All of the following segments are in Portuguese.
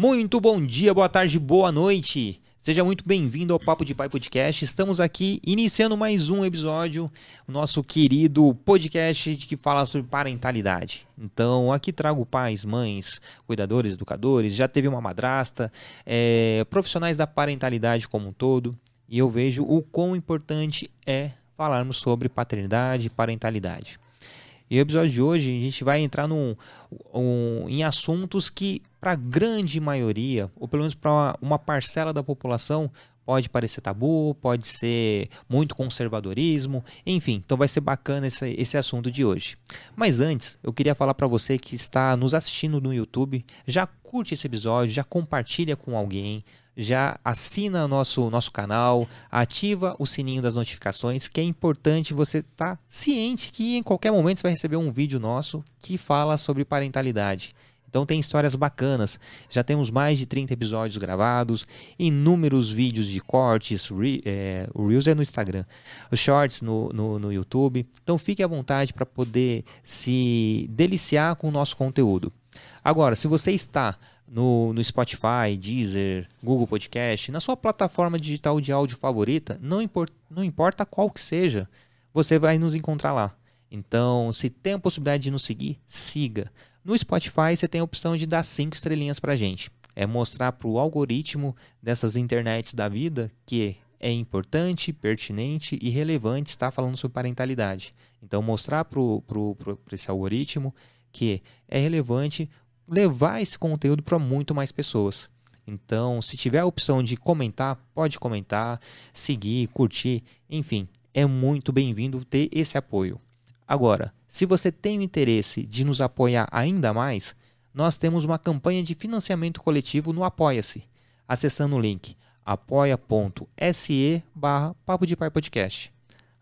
Muito bom dia, boa tarde, boa noite. Seja muito bem-vindo ao Papo de Pai Podcast. Estamos aqui iniciando mais um episódio, o nosso querido podcast que fala sobre parentalidade. Então, aqui trago pais, mães, cuidadores, educadores, já teve uma madrasta, é, profissionais da parentalidade como um todo, e eu vejo o quão importante é falarmos sobre paternidade e parentalidade. E o episódio de hoje a gente vai entrar num, um, em assuntos que, para a grande maioria, ou pelo menos para uma, uma parcela da população, pode parecer tabu, pode ser muito conservadorismo, enfim. Então vai ser bacana esse, esse assunto de hoje. Mas antes, eu queria falar para você que está nos assistindo no YouTube, já curte esse episódio, já compartilha com alguém, já assina nosso nosso canal, ativa o sininho das notificações, que é importante você estar tá ciente que em qualquer momento você vai receber um vídeo nosso que fala sobre parentalidade. Então tem histórias bacanas. Já temos mais de 30 episódios gravados, inúmeros vídeos de cortes, re, é, o Reels é no Instagram, os shorts no, no, no YouTube. Então fique à vontade para poder se deliciar com o nosso conteúdo. Agora, se você está no, no Spotify, Deezer, Google Podcast, na sua plataforma digital de áudio favorita, não, import, não importa qual que seja, você vai nos encontrar lá. Então, se tem a possibilidade de nos seguir, siga. No Spotify você tem a opção de dar cinco estrelinhas pra gente. É mostrar para o algoritmo dessas internets da vida que é importante, pertinente e relevante estar falando sobre parentalidade. Então, mostrar para esse algoritmo que é relevante levar esse conteúdo para muito mais pessoas. Então, se tiver a opção de comentar, pode comentar, seguir, curtir, enfim, é muito bem-vindo ter esse apoio. Agora, se você tem o interesse de nos apoiar ainda mais, nós temos uma campanha de financiamento coletivo no Apoia-se, acessando o link apoia.se barra Papo de Pai Podcast.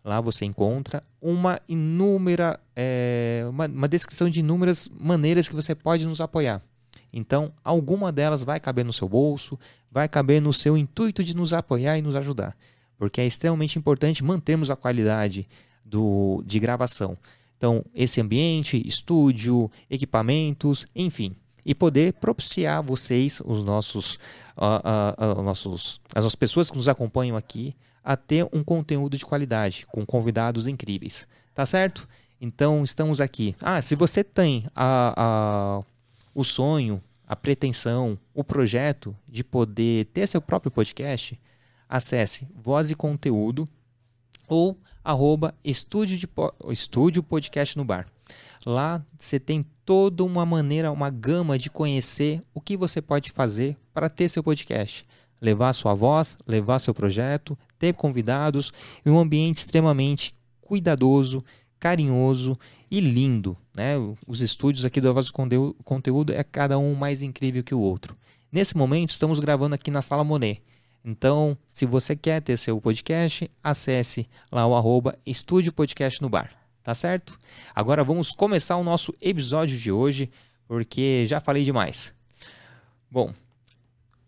Lá você encontra uma inúmera, é, uma, uma descrição de inúmeras maneiras que você pode nos apoiar. Então, alguma delas vai caber no seu bolso, vai caber no seu intuito de nos apoiar e nos ajudar. Porque é extremamente importante mantermos a qualidade do, de gravação. Então, esse ambiente, estúdio, equipamentos, enfim. E poder propiciar vocês, os nossos, uh, uh, uh, nossos, as pessoas que nos acompanham aqui, a ter um conteúdo de qualidade, com convidados incríveis. Tá certo? Então estamos aqui. Ah, se você tem a, a, o sonho, a pretensão, o projeto de poder ter seu próprio podcast, acesse Voz e Conteúdo ou arroba estúdio, de, estúdio Podcast no Bar. Lá você tem toda uma maneira, uma gama de conhecer o que você pode fazer para ter seu podcast levar sua voz, levar seu projeto, ter convidados e um ambiente extremamente cuidadoso, carinhoso e lindo. Né? Os estúdios aqui do Voz do Conteúdo é cada um mais incrível que o outro. Nesse momento, estamos gravando aqui na Sala Monet. Então, se você quer ter seu podcast, acesse lá o arroba Estúdio Podcast no Bar. Tá certo? Agora vamos começar o nosso episódio de hoje, porque já falei demais. Bom,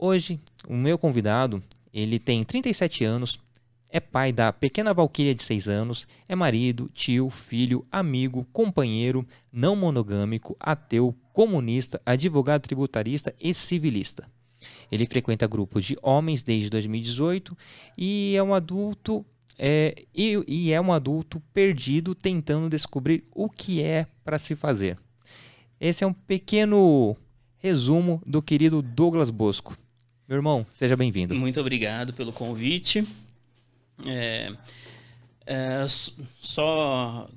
Hoje, o meu convidado, ele tem 37 anos, é pai da pequena Valquíria de 6 anos, é marido, tio, filho, amigo, companheiro, não monogâmico, ateu, comunista, advogado tributarista e civilista. Ele frequenta grupos de homens desde 2018 e é um adulto é, e, e é um adulto perdido tentando descobrir o que é para se fazer. Esse é um pequeno resumo do querido Douglas Bosco. Meu irmão, seja bem-vindo. Muito obrigado pelo convite. É, é, só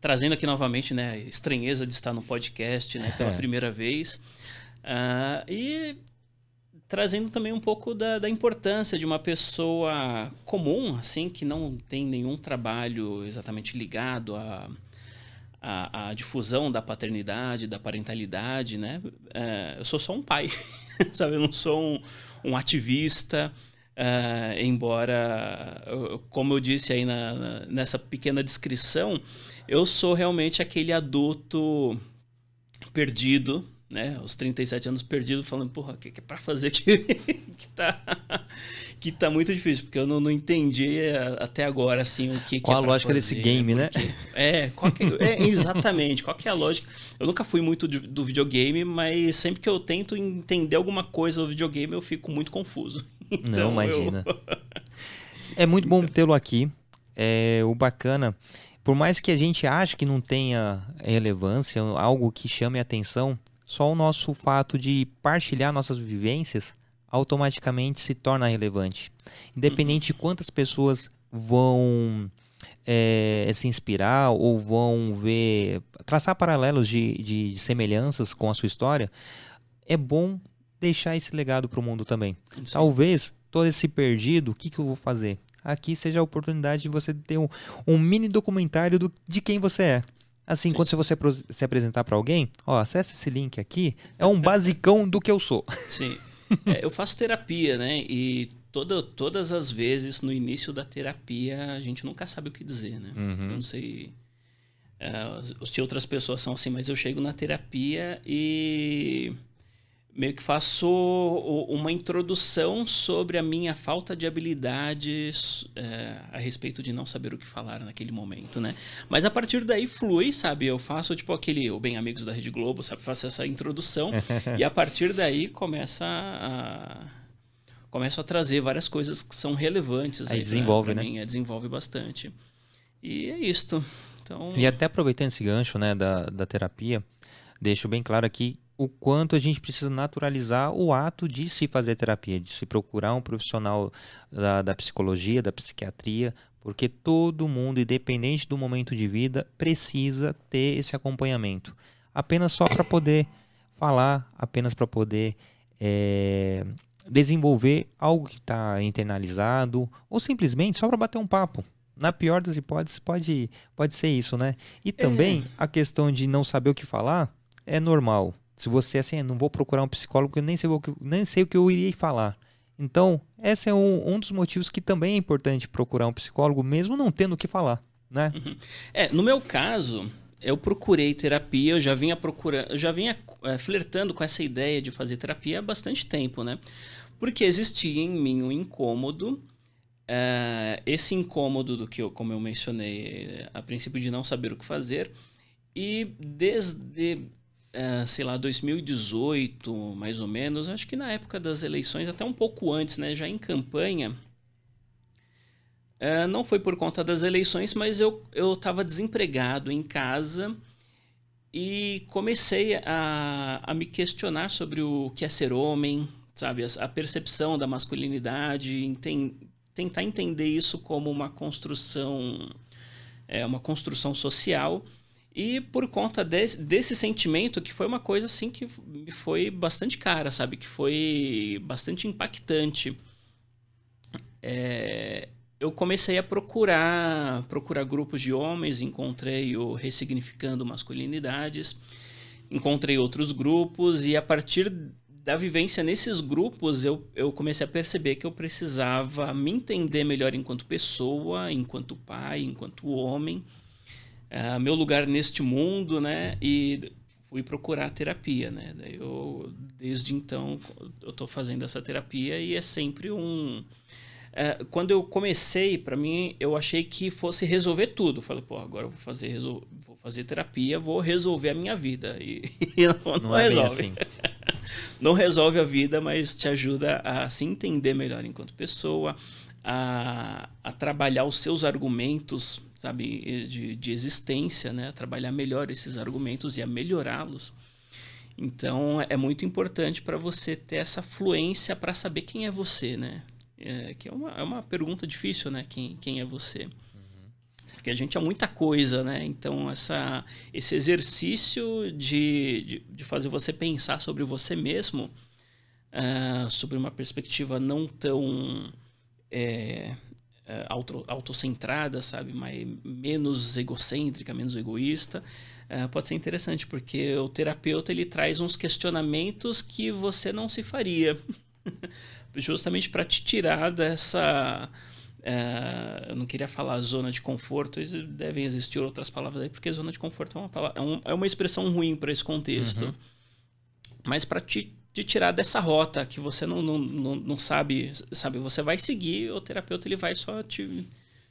trazendo aqui novamente né, a estranheza de estar no podcast né, pela é. primeira vez. Uh, e trazendo também um pouco da, da, importância de uma pessoa comum, assim, que não tem nenhum trabalho exatamente ligado a, a, a difusão da paternidade, da parentalidade, né? É, eu sou só um pai, sabe? Eu não sou um, um ativista, uh, embora, como eu disse aí na, na, nessa pequena descrição, eu sou realmente aquele adulto perdido, né? Aos 37 anos perdido, falando, porra, o que, que é pra fazer que, que tá... que tá muito difícil, porque eu não, não entendi é, até agora, assim, o que, Qual que é a lógica fazer, desse game, né? Porque, é, qual que, é, exatamente, qual que é a lógica? Eu nunca fui muito do, do videogame, mas sempre que eu tento entender alguma coisa do videogame, eu fico muito confuso. Então, não, imagina. Eu... é muito bom tê-lo aqui. É, o bacana, por mais que a gente ache que não tenha relevância, algo que chame a atenção, só o nosso fato de partilhar nossas vivências automaticamente se torna relevante. Independente de quantas pessoas vão é, se inspirar ou vão ver, traçar paralelos de, de semelhanças com a sua história, é bom deixar esse legado para o mundo também. Sim. Talvez todo esse perdido, o que, que eu vou fazer? Aqui seja a oportunidade de você ter um, um mini documentário do, de quem você é. Assim, Sim. quando você se apresentar para alguém, ó, acessa esse link aqui, é um basicão do que eu sou. Sim. É, eu faço terapia, né? E toda, todas as vezes no início da terapia a gente nunca sabe o que dizer, né? Uhum. Eu não sei uh, se outras pessoas são assim, mas eu chego na terapia e meio que faço uma introdução sobre a minha falta de habilidades é, a respeito de não saber o que falar naquele momento, né? Mas a partir daí flui, sabe? Eu faço tipo aquele, o Bem Amigos da Rede Globo, sabe? Faço essa introdução e a partir daí começa a começo a trazer várias coisas que são relevantes. Aí, aí desenvolve, né? Mim, é, desenvolve bastante. E é isto. Então... E até aproveitando esse gancho, né, da, da terapia, deixo bem claro aqui o quanto a gente precisa naturalizar o ato de se fazer terapia, de se procurar um profissional da, da psicologia, da psiquiatria, porque todo mundo, independente do momento de vida, precisa ter esse acompanhamento. Apenas só para poder falar, apenas para poder é, desenvolver algo que está internalizado, ou simplesmente só para bater um papo. Na pior das hipóteses, pode, pode ser isso, né? E também é. a questão de não saber o que falar é normal se você assim, não vou procurar um psicólogo porque eu nem sei o que, nem sei o que eu iria falar. Então, esse é um, um dos motivos que também é importante procurar um psicólogo, mesmo não tendo o que falar, né? Uhum. É, no meu caso, eu procurei terapia, eu já vinha procurando, eu já vinha é, flertando com essa ideia de fazer terapia há bastante tempo, né? Porque existia em mim um incômodo, é, esse incômodo do que eu, como eu mencionei, a princípio de não saber o que fazer, e desde é, sei lá, 2018, mais ou menos, acho que na época das eleições, até um pouco antes, né, já em campanha, é, não foi por conta das eleições, mas eu estava desempregado em casa e comecei a, a me questionar sobre o que é ser homem, sabe, a, a percepção da masculinidade, enten, tentar entender isso como uma construção, é, uma construção social e por conta desse, desse sentimento, que foi uma coisa assim que me foi bastante cara, sabe? Que foi bastante impactante. É, eu comecei a procurar procurar grupos de homens, encontrei o Ressignificando Masculinidades, encontrei outros grupos e a partir da vivência nesses grupos eu, eu comecei a perceber que eu precisava me entender melhor enquanto pessoa, enquanto pai, enquanto homem uh, meu lugar neste mundo, né? E fui procurar terapia, né? Daí eu, desde então, eu estou fazendo essa terapia e é sempre um... Uh, quando eu comecei, para mim, eu achei que fosse resolver tudo. Falei, pô, agora eu vou fazer, resol... vou fazer terapia, vou resolver a minha vida. E, e não, não, não é resolve. Assim. não resolve a vida, mas te ajuda a se entender melhor enquanto pessoa, a, a trabalhar os seus argumentos sabe, de, de existência, né? trabalhar melhor esses argumentos e a melhorá-los. Então é muito importante para você ter essa fluência para saber quem é você, né? É, que é uma, é uma pergunta difícil, né? Quem, quem é você? Uhum. Porque a gente é muita coisa, né? Então essa, esse exercício de, de, de fazer você pensar sobre você mesmo, uh, sobre uma perspectiva não tão é, uh, auto, autocentrada, sabe? Mais, menos egocêntrica, menos egoísta, uh, pode ser interessante, porque o terapeuta ele traz uns questionamentos que você não se faria. Justamente para te tirar dessa. Uh, eu não queria falar zona de conforto, devem existir outras palavras aí, porque zona de conforto é uma, palavra, é, um, é uma expressão ruim para esse contexto. Uhum. Mas para te de tirar dessa rota que você não, não, não, não, sabe, sabe? Você vai seguir, o terapeuta ele vai só te,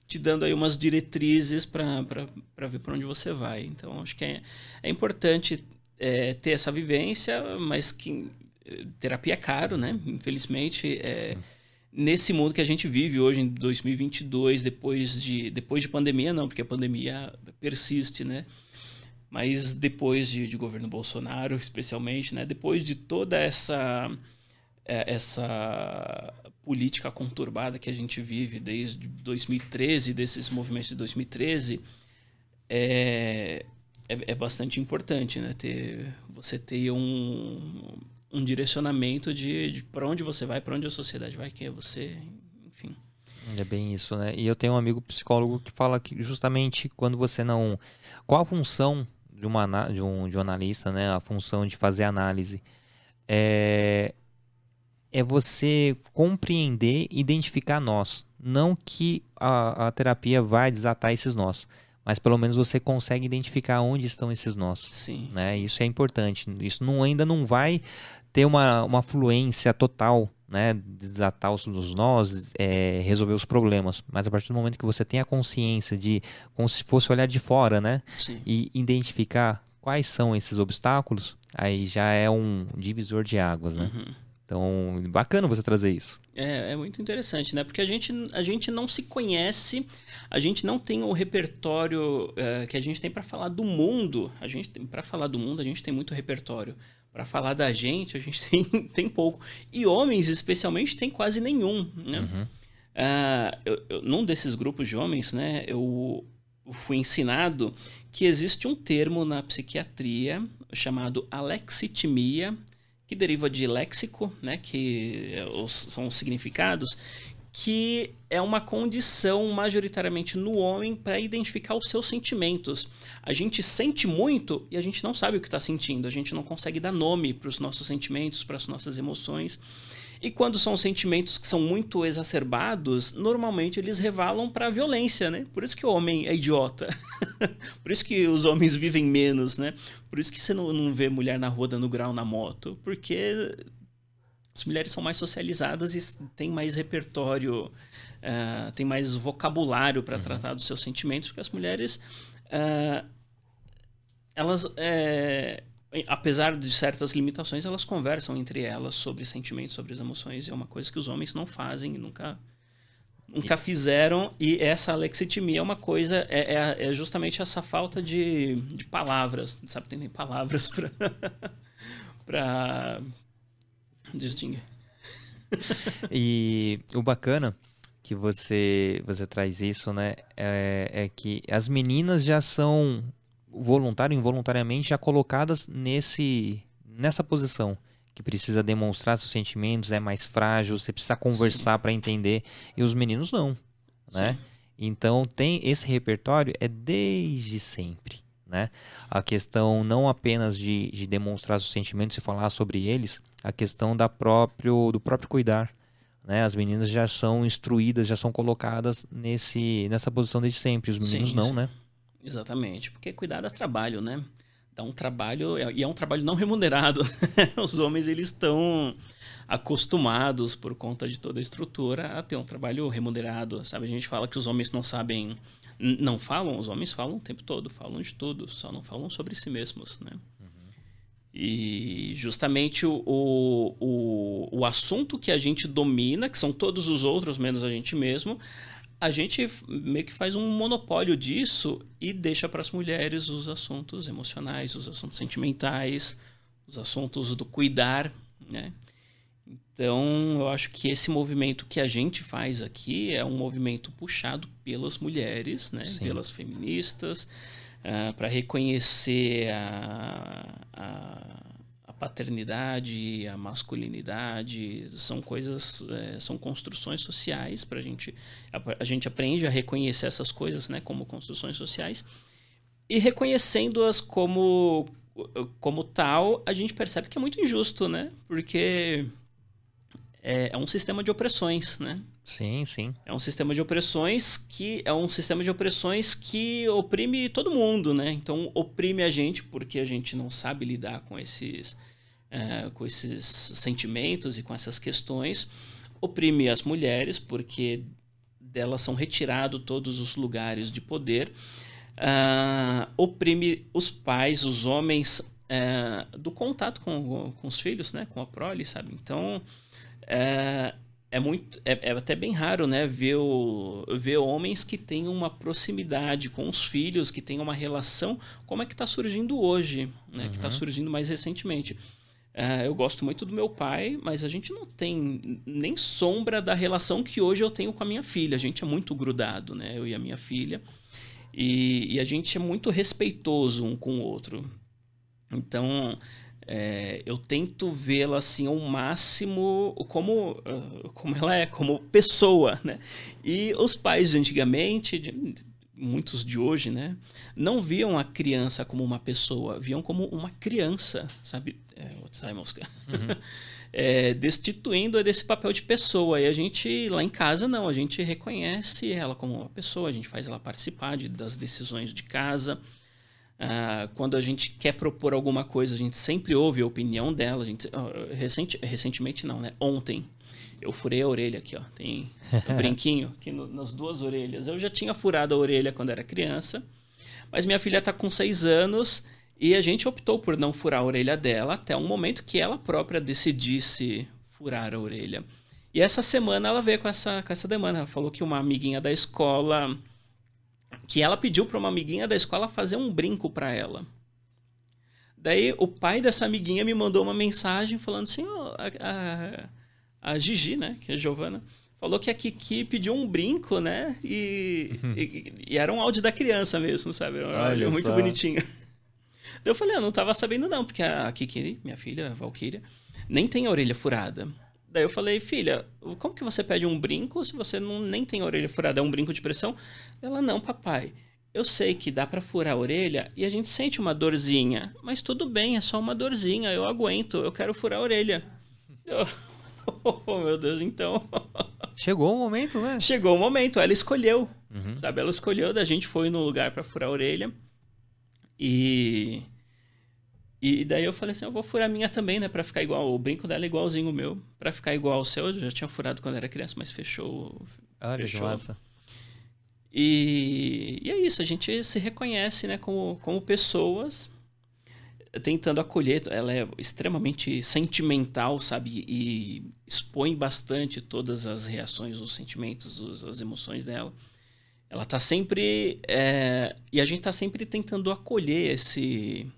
te dando aí umas diretrizes para ver para onde você vai. Então, acho que é, é importante é, ter essa vivência, mas que terapia é caro, né? Infelizmente, é, nesse mundo que a gente vive hoje, em 2022, depois de, depois de pandemia, não, porque a pandemia persiste, né? Mas depois de, de governo Bolsonaro, especialmente, né, depois de toda essa é, essa política conturbada que a gente vive desde 2013, desses movimentos de 2013, é, é, é bastante importante, né, ter você ter um, um direcionamento de, de para onde você vai, para onde a sociedade vai, quem é você, enfim. É bem isso, né? E eu tenho um amigo psicólogo que fala que justamente quando você não. Qual a função de, uma, de, um, de um analista, né, a função de fazer análise, é, é você compreender e identificar nós. Não que a, a terapia vai desatar esses nós, mas pelo menos você consegue identificar onde estão esses nós. Sim. Né? Isso é importante. Isso não, ainda não vai ter uma, uma fluência total né, desatar os, os nós, é, resolver os problemas. Mas a partir do momento que você tem a consciência de, como se fosse olhar de fora, né, Sim. e identificar quais são esses obstáculos, aí já é um divisor de águas, né? Uhum. Então, bacana você trazer isso. É, é muito interessante, né? Porque a gente, a gente não se conhece, a gente não tem o repertório uh, que a gente tem para falar do mundo. A gente para falar do mundo, a gente tem muito repertório para falar da gente, a gente tem, tem pouco. E homens, especialmente, tem quase nenhum, né? Uhum. Uh, eu, eu, num desses grupos de homens, né, eu, fui ensinado que existe um termo na psiquiatria chamado alexitimia, que deriva de léxico, né, que é são os significados, que é uma condição majoritariamente no homem para identificar os seus sentimentos. A gente sente muito e a gente não sabe o que está sentindo, a gente não consegue dar nome para os nossos sentimentos, para as nossas emoções. E quando são sentimentos que são muito exacerbados, normalmente eles revalam para a violência, né? Por isso que o homem é idiota. Por isso que os homens vivem menos, né? Por isso que você não, não vê mulher na rua dando grau na moto. Porque as mulheres são mais socializadas e têm mais repertório, uh, têm mais vocabulário para uhum. tratar dos seus sentimentos, porque as mulheres, uh, elas, é, apesar de certas limitações, elas conversam entre elas sobre sentimentos, sobre as emoções, e é uma coisa que os homens não fazem, nunca nunca fizeram e essa alexitimia é uma coisa é, é, é justamente essa falta de, de palavras sabe tem nem palavras para distingue. e o bacana que você você traz isso, né, é, é que as meninas já são voluntário involuntariamente já colocadas nesse nessa posição que precisa demonstrar seus sentimentos, é mais frágil, você precisa conversar para entender e os meninos não, né? Sim. Então tem esse repertório é desde sempre, né? A questão não apenas de, de demonstrar seus sentimentos e falar sobre eles, a questão da próprio, do próprio cuidar. Né? As meninas já são instruídas, já são colocadas nesse, nessa posição desde sempre. Os meninos sim, não, sim. né? Exatamente, porque cuidar dá trabalho, né? Dá um trabalho, e é um trabalho não remunerado. Os homens, eles estão acostumados, por conta de toda a estrutura, a ter um trabalho remunerado, sabe? A gente fala que os homens não sabem, não falam, os homens falam o tempo todo, falam de tudo, só não falam sobre si mesmos, né? E justamente o, o, o assunto que a gente domina, que são todos os outros, menos a gente mesmo, a gente meio que faz um monopólio disso e deixa para as mulheres os assuntos emocionais, os assuntos sentimentais, os assuntos do cuidar, né? Então, eu acho que esse movimento que a gente faz aqui é um movimento puxado pelas mulheres, né? Pelas feministas, uh, ah, para reconhecer a, a, a, paternidade, a masculinidade, são coisas, é, são construções sociais para a gente. A gente aprende a reconhecer essas coisas, né, como construções sociais e reconhecendo-as como como tal, a gente percebe que é muito injusto, né? Porque é, é um sistema de opressões, né? Sim, sim. É um sistema de opressões que é um sistema de opressões que oprime todo mundo, né? Então oprime a gente porque a gente não sabe lidar com esses é, com esses sentimentos e com essas questões, oprime as mulheres, porque delas são retirados todos os lugares de poder, uh, oprime os pais, os homens, uh, do contato com, com os filhos, né? com a prole, sabe? Então, uh, é muito é, é, até bem raro né ver, o, ver homens que têm uma proximidade com os filhos que têm uma relação como é que está surgindo hoje né tá uhum. que está surgindo mais recentemente. Uh, eu gosto muito do meu pai mas a gente não tem nem sombra da relação que hoje eu tenho com a minha filha. A gente é muito grudado né eu e a minha filha. E, e a gente é muito respeitoso um com o outro. Então é, eu tento vê-la assim ao máximo como, ah, como ela é, como pessoa, né? E os pais de antigamente, de, muitos de hoje, né? Não viam a criança como uma pessoa, viam como uma criança, sabe? É, mosca. Uhum. É, destituindo desse papel de pessoa. E a gente, lá em casa, não. A gente reconhece ela como uma pessoa, a gente faz ela participar de, das decisões de casa. Uh, quando a gente quer propor alguma coisa, a gente sempre ouve a opinião dela. A gente, uh, recente, recentemente não, né? Ontem eu furei a orelha aqui, ó. Tem um brinquinho aqui no, nas duas orelhas. Eu já tinha furado a orelha quando era criança, mas minha filha está com seis anos e a gente optou por não furar a orelha dela até um momento que ela própria decidisse furar a orelha. E essa semana ela veio com essa, com essa demanda. Ela falou que uma amiguinha da escola que ela pediu para uma amiguinha da escola fazer um brinco para ela. Daí o pai dessa amiguinha me mandou uma mensagem falando assim, oh, a, a, a, Gigi, né, que é a Giovana, falou que a Kiki pediu um brinco, né, e, uhum. e, e, era um áudio da criança mesmo, sabe, áudio muito só. bonitinho. Daí eu falei, eu não tava sabendo não, porque a Kiki, minha filha, a Valkyria, nem tem a orelha furada. Daí eu falei, filha, como que você pede um brinco se você não, nem tem a orelha furada? É um brinco de pressão? Ela, não, papai. Eu sei que dá para furar a orelha e a gente sente uma dorzinha. Mas tudo bem, é só uma dorzinha, eu aguento, eu quero furar a orelha. Eu, oh, meu Deus, então. Chegou o momento, né? Chegou o momento, ela escolheu. Uhum. Sabe, ela escolheu, da gente foi no lugar para furar a orelha. E e daí eu falei assim, eu vou furar a minha também, né? Pra ficar igual. O brinco dela é igualzinho o meu. Pra ficar igual ao seu. Eu já tinha furado quando era criança, mas fechou. Olha fechou. que massa. E, e é isso, a gente se reconhece, né? Como, como pessoas tentando acolher. Ela é extremamente sentimental, sabe? E expõe bastante todas as reações, os sentimentos, os, as emoções dela. Ela tá sempre. É, e a gente tá sempre tentando acolher esse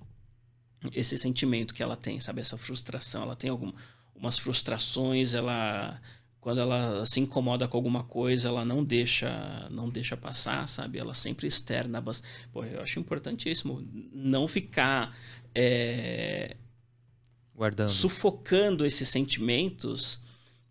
esse sentimento que ela tem, sabe? Essa frustração. Ela tem algumas frustrações, ela quando ela se incomoda com alguma coisa, ela não deixa, não deixa passar, sabe? Ela sempre externa. Pô, eu acho importantíssimo não ficar é, guardando, sufocando esses sentimentos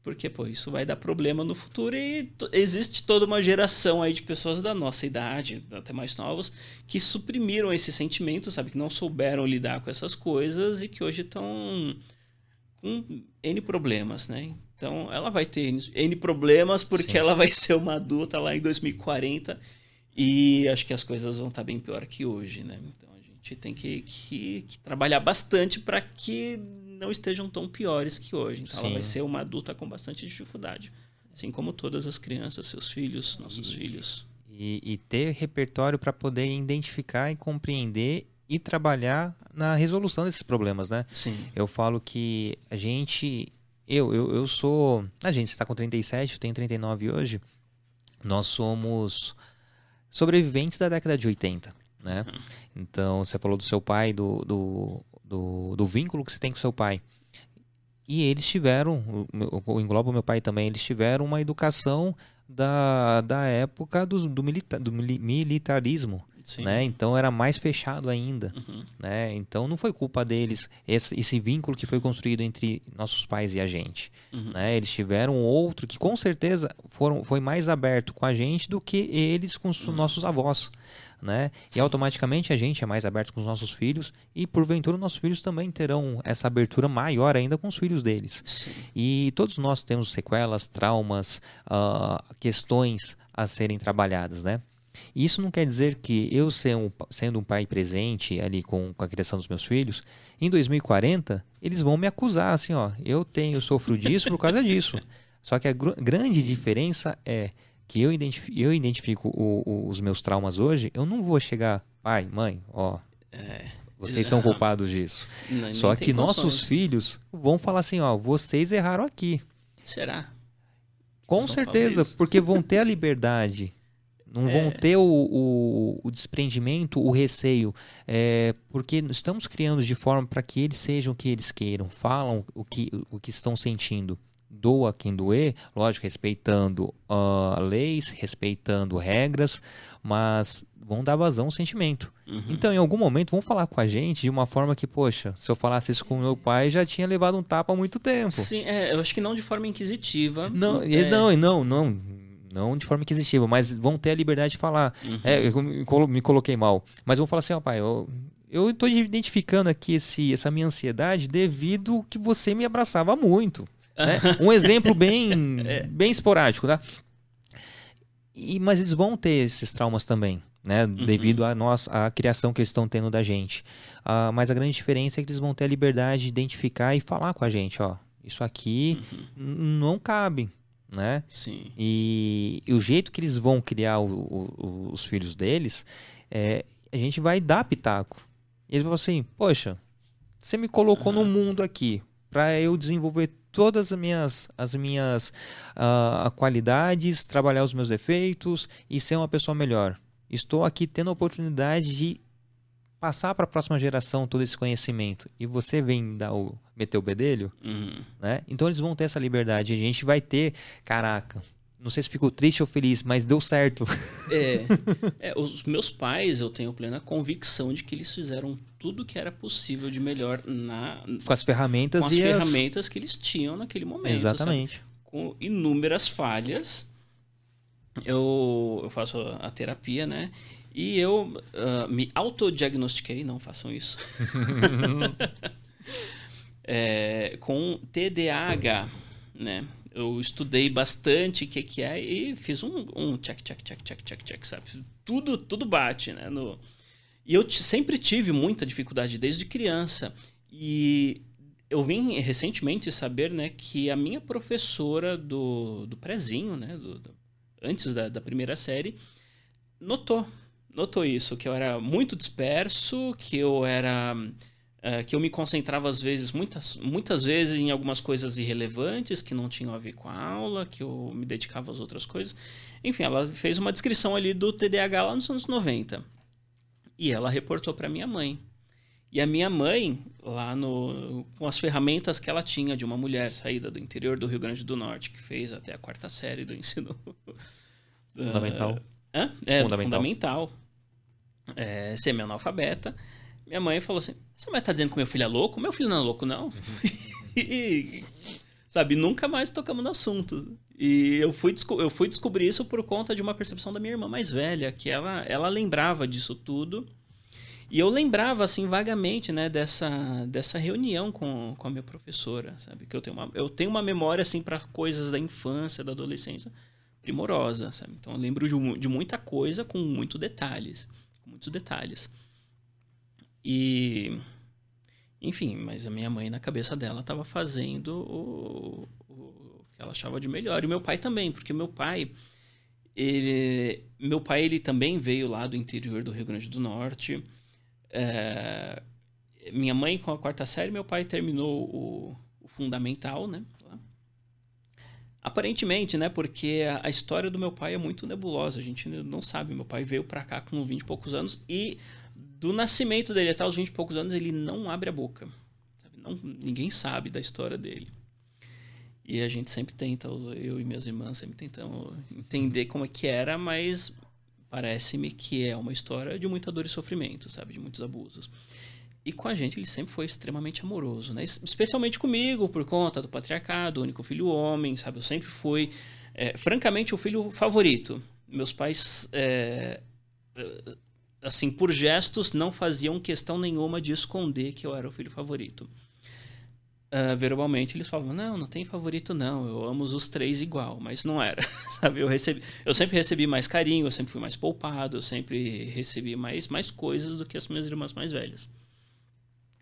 porque, pô, isso vai dar problema no futuro e existe toda uma geração aí de pessoas da nossa idade, até mais novas, que suprimiram esse sentimento, sabe? Que não souberam lidar com essas coisas e que hoje estão com N problemas, né? Então, ela vai ter N problemas porque Sim. ela vai ser uma adulta lá em 2040 e acho que as coisas vão estar bem pior que hoje, né? Então, gente tem que, que, que trabalhar bastante para que não estejam tão piores que hoje. Então Sim. ela vai ser uma adulta com bastante dificuldade. Assim como todas as crianças, seus filhos, nossos e, filhos. E, e ter repertório para poder identificar e compreender e trabalhar na resolução desses problemas, né? Sim. Eu falo que a gente. Eu, eu, eu sou. A gente está com 37, eu tenho 39 hoje. Nós somos sobreviventes da década de 80, né? Uhum. Então, você falou do seu pai, do, do do, do vínculo que você tem com seu pai. E eles tiveram, eu englobo meu pai também, eles tiveram uma educação da, da época do, do, milita, do militarismo. Né? Então era mais fechado ainda. Uhum. Né? Então não foi culpa deles esse, esse, vínculo que foi construído entre nossos pais e a gente. Uhum. Né? Eles tiveram outro que com certeza foram, foi mais aberto com a gente do que eles com os uhum. nossos avós né? E automaticamente a gente é mais aberto com os nossos filhos e porventura nossos filhos também terão essa abertura maior ainda com os filhos deles. Sim. E todos nós temos sequelas, traumas, uh, questões a serem trabalhadas, né? Isso não quer dizer que eu sendo um pai presente ali com, com a criação dos meus filhos, em 2040 eles vão me acusar assim, ó, eu tenho sofro disso por causa disso. Só que a gr grande diferença é que eu identifico, eu identifico o, o, os meus traumas hoje, eu não vou chegar, pai, mãe, ó, é, vocês são culpados disso. Não, Só que nossos filhos vão falar assim, ó, vocês erraram aqui. Será? Com certeza, porque vão ter a liberdade não é. vão ter o, o, o, desprendimento, o receio, é, porque estamos criando de forma para que eles sejam o que eles queiram, falam o que, o que estão sentindo. Doa quem doer, lógico, respeitando uh, leis, respeitando regras, mas vão dar vazão ao sentimento. Uhum. Então, em algum momento, vão falar com a gente de uma forma que, poxa, se eu falasse isso com meu pai, já tinha levado um tapa há muito tempo. Sim, é, eu acho que não de forma inquisitiva. Não, é... não, não, não não de forma inquisitiva, mas vão ter a liberdade de falar. Uhum. É, eu me coloquei mal. Mas vão falar assim, ó, oh, pai, eu, eu estou identificando aqui esse, essa minha ansiedade devido que você me abraçava muito. Né? Um exemplo bem, é. bem esporádico, tá? E, mas eles vão ter esses traumas também, né? Uhum. Devido à nossa à criação que eles estão tendo da gente. Uh, mas a grande diferença é que eles vão ter a liberdade de identificar e falar com a gente, ó. Isso aqui uhum. não cabe né? Sim. E, e, o jeito que eles vão criar o, o, os filhos deles, é, a gente vai dar pitaco. E eles vão assim, poxa, você me colocou uhum. no mundo aqui para eu desenvolver todas as minhas, as minhas uh, qualidades, trabalhar os meus defeitos e ser uma pessoa melhor. Estou aqui tendo a oportunidade de passar para a próxima geração todo esse conhecimento e você vem dar o meter o bedelho, uhum. né? Então eles vão ter essa liberdade. A gente vai ter, caraca, não sei se ficou triste ou feliz, mas deu certo. É, é, os meus pais, eu tenho plena convicção de que eles fizeram tudo que era possível de melhor na com as ferramentas com as ferramentas as... que eles tinham naquele momento. Exatamente. Sabe? Com inúmeras falhas. Eu, eu faço a terapia, né? E eu uh, me autodiagnostiquei, não façam isso, é, com TDAH, né? Eu estudei bastante o que, que é e fiz um, um check, check, check, check, check, check, sabe? Tudo, tudo bate, né? No... E eu sempre tive muita dificuldade desde criança. E eu vim recentemente saber, né, que a minha professora do, do prézinho, né, do, do antes da, da primeira série, notou notou isso, que eu era muito disperso, que eu era uh, que eu me concentrava às vezes muitas muitas vezes em algumas coisas irrelevantes que não tinham a ver com a aula, que eu me dedicava às outras coisas. Enfim, ela fez uma descrição ali do TDAH lá nos anos 90. E ela reportou para minha mãe. E a minha mãe, lá no, com as ferramentas que ela tinha de uma mulher saída do interior do Rio Grande do Norte, que fez até a quarta série do ensino fundamental. Hã? É, fundamental. fundamental é, semi-analfabeta. Minha mãe falou assim: Você vai estar tá dizendo que meu filho é louco? Meu filho não é louco, não. e, sabe, nunca mais tocamos no assunto. E eu fui, eu fui descobrir isso por conta de uma percepção da minha irmã mais velha, que ela, ela lembrava disso tudo. E eu lembrava, assim, vagamente, né, dessa, dessa reunião com, com a minha professora, sabe? Que eu tenho uma, eu tenho uma memória, assim, para coisas da infância, da adolescência, primorosa, sabe? Então eu lembro de, de muita coisa com muitos detalhes com muitos detalhes. E. Enfim, mas a minha mãe, na cabeça dela, estava fazendo o, ela achava de melhor. E meu pai também, porque meu pai. Ele, meu pai ele também veio lá do interior do Rio Grande do Norte. É, minha mãe com a quarta série, meu pai terminou o, o fundamental, né? Aparentemente, né? Porque a, história do meu pai é muito nebulosa. A gente não sabe. Meu pai veio para cá com 20 e poucos anos e do nascimento dele até os 20 e poucos anos ele não abre a boca. Não, ninguém sabe da história dele. E a gente sempre tenta, eu e minhas irmãs sempre tentamos entender como é que era, mas parece-me que é uma história de muita dor e sofrimento, sabe? De muitos abusos. E com a gente ele sempre foi extremamente amoroso, né? Especialmente comigo, por conta do patriarcado, único filho homem, sabe? Eu sempre fui, é, francamente, o filho favorito. Meus pais, é, assim, por gestos, não faziam questão nenhuma de esconder que eu era o filho favorito. Uh, verbalmente eles falavam, não, não tem favorito não, eu amo os três igual, mas não era, sabe? Eu, recebi, eu sempre recebi mais carinho, eu sempre fui mais poupado, eu sempre recebi mais, mais coisas do que as minhas irmãs mais velhas.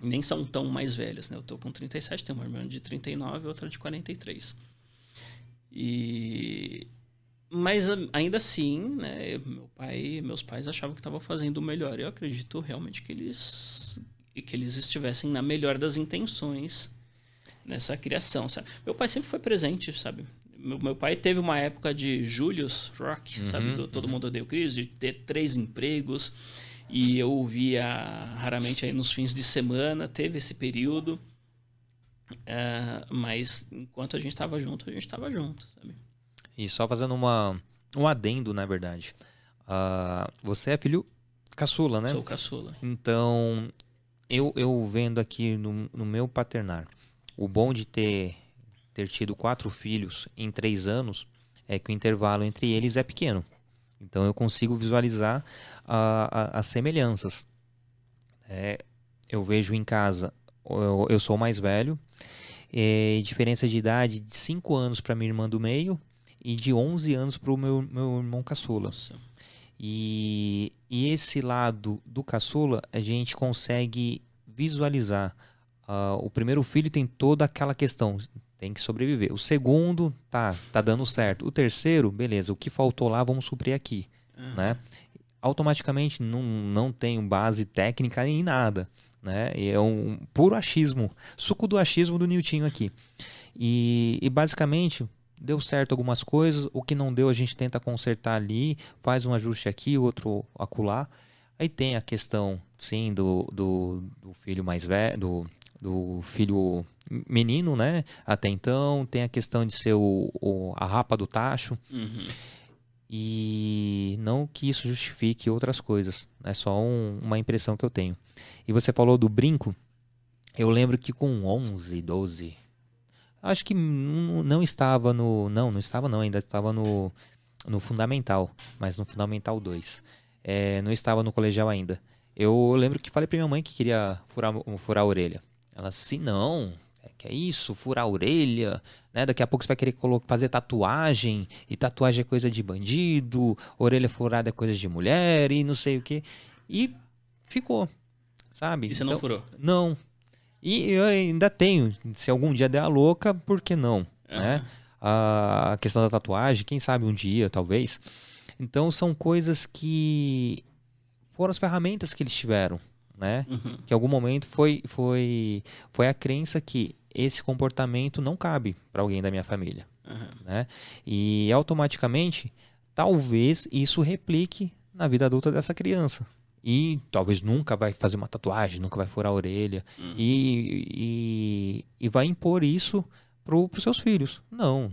Nem são tão mais velhas, né? Eu tô com 37, tenho uma irmã de 39 e outra de 43. E mas ainda assim, né, meu pai, meus pais achavam que estavam fazendo o melhor. Eu acredito realmente que eles que eles estivessem na melhor das intenções nessa criação, sabe? Meu pai sempre foi presente, sabe? Meu, meu pai teve uma época de Julius Rock, uhum, sabe? Do, todo uhum. mundo o Chris, de ter três empregos. E eu via raramente aí nos fins de semana, teve esse período. Uh, mas enquanto a gente estava junto, a gente estava junto, sabe? E só fazendo uma, um adendo, na verdade. Uh, você é filho caçula, né? Sou caçula. Então, eu, eu vendo aqui no, no meu paternar, o bom de ter, ter tido quatro filhos em três anos é que o intervalo entre eles é pequeno. Então eu consigo visualizar as semelhanças. É, eu vejo em casa, eu, eu sou mais velho, é, diferença de idade de 5 anos para minha irmã do meio e de 11 anos para o meu, meu irmão caçula. E, e esse lado do caçula a gente consegue visualizar Uh, o primeiro filho tem toda aquela questão, tem que sobreviver. O segundo, tá, tá dando certo. O terceiro, beleza, o que faltou lá, vamos suprir aqui, uhum. né? Automaticamente não, não tenho base técnica em nada, né? E é um puro achismo, suco do achismo do Niltinho aqui. E, e basicamente deu certo algumas coisas, o que não deu a gente tenta consertar ali, faz um ajuste aqui, outro acolá. Aí tem a questão, sim, do, do, do filho mais velho, do do filho menino, né? Até então, tem a questão de ser o, o a rapa do tacho. Uhum. E não que isso justifique outras coisas. É só um, uma impressão que eu tenho. E você falou do brinco. Eu lembro que com 11, 12. Acho que não estava no. Não, não estava não. Ainda estava no, no Fundamental. Mas no Fundamental 2. É, não estava no colegial ainda. Eu lembro que falei pra minha mãe que queria furar, furar a orelha. Ela assim, não, é que é isso, furar a orelha, né? Daqui a pouco você vai querer fazer tatuagem, e tatuagem é coisa de bandido, orelha furada é coisa de mulher, e não sei o que. E ficou, sabe? E você então, não furou? Não. E eu ainda tenho, se algum dia der a louca, por que não? Uhum. Né? A questão da tatuagem, quem sabe um dia, talvez. Então são coisas que foram as ferramentas que eles tiveram né? Uhum. Que em algum momento foi, foi, foi a crença que esse comportamento não cabe para alguém da minha família, uhum. né? E automaticamente, talvez isso replique na vida adulta dessa criança. E talvez nunca vai fazer uma tatuagem, nunca vai furar a orelha. Uhum. E, e, e, vai impor isso para os seus filhos. Não.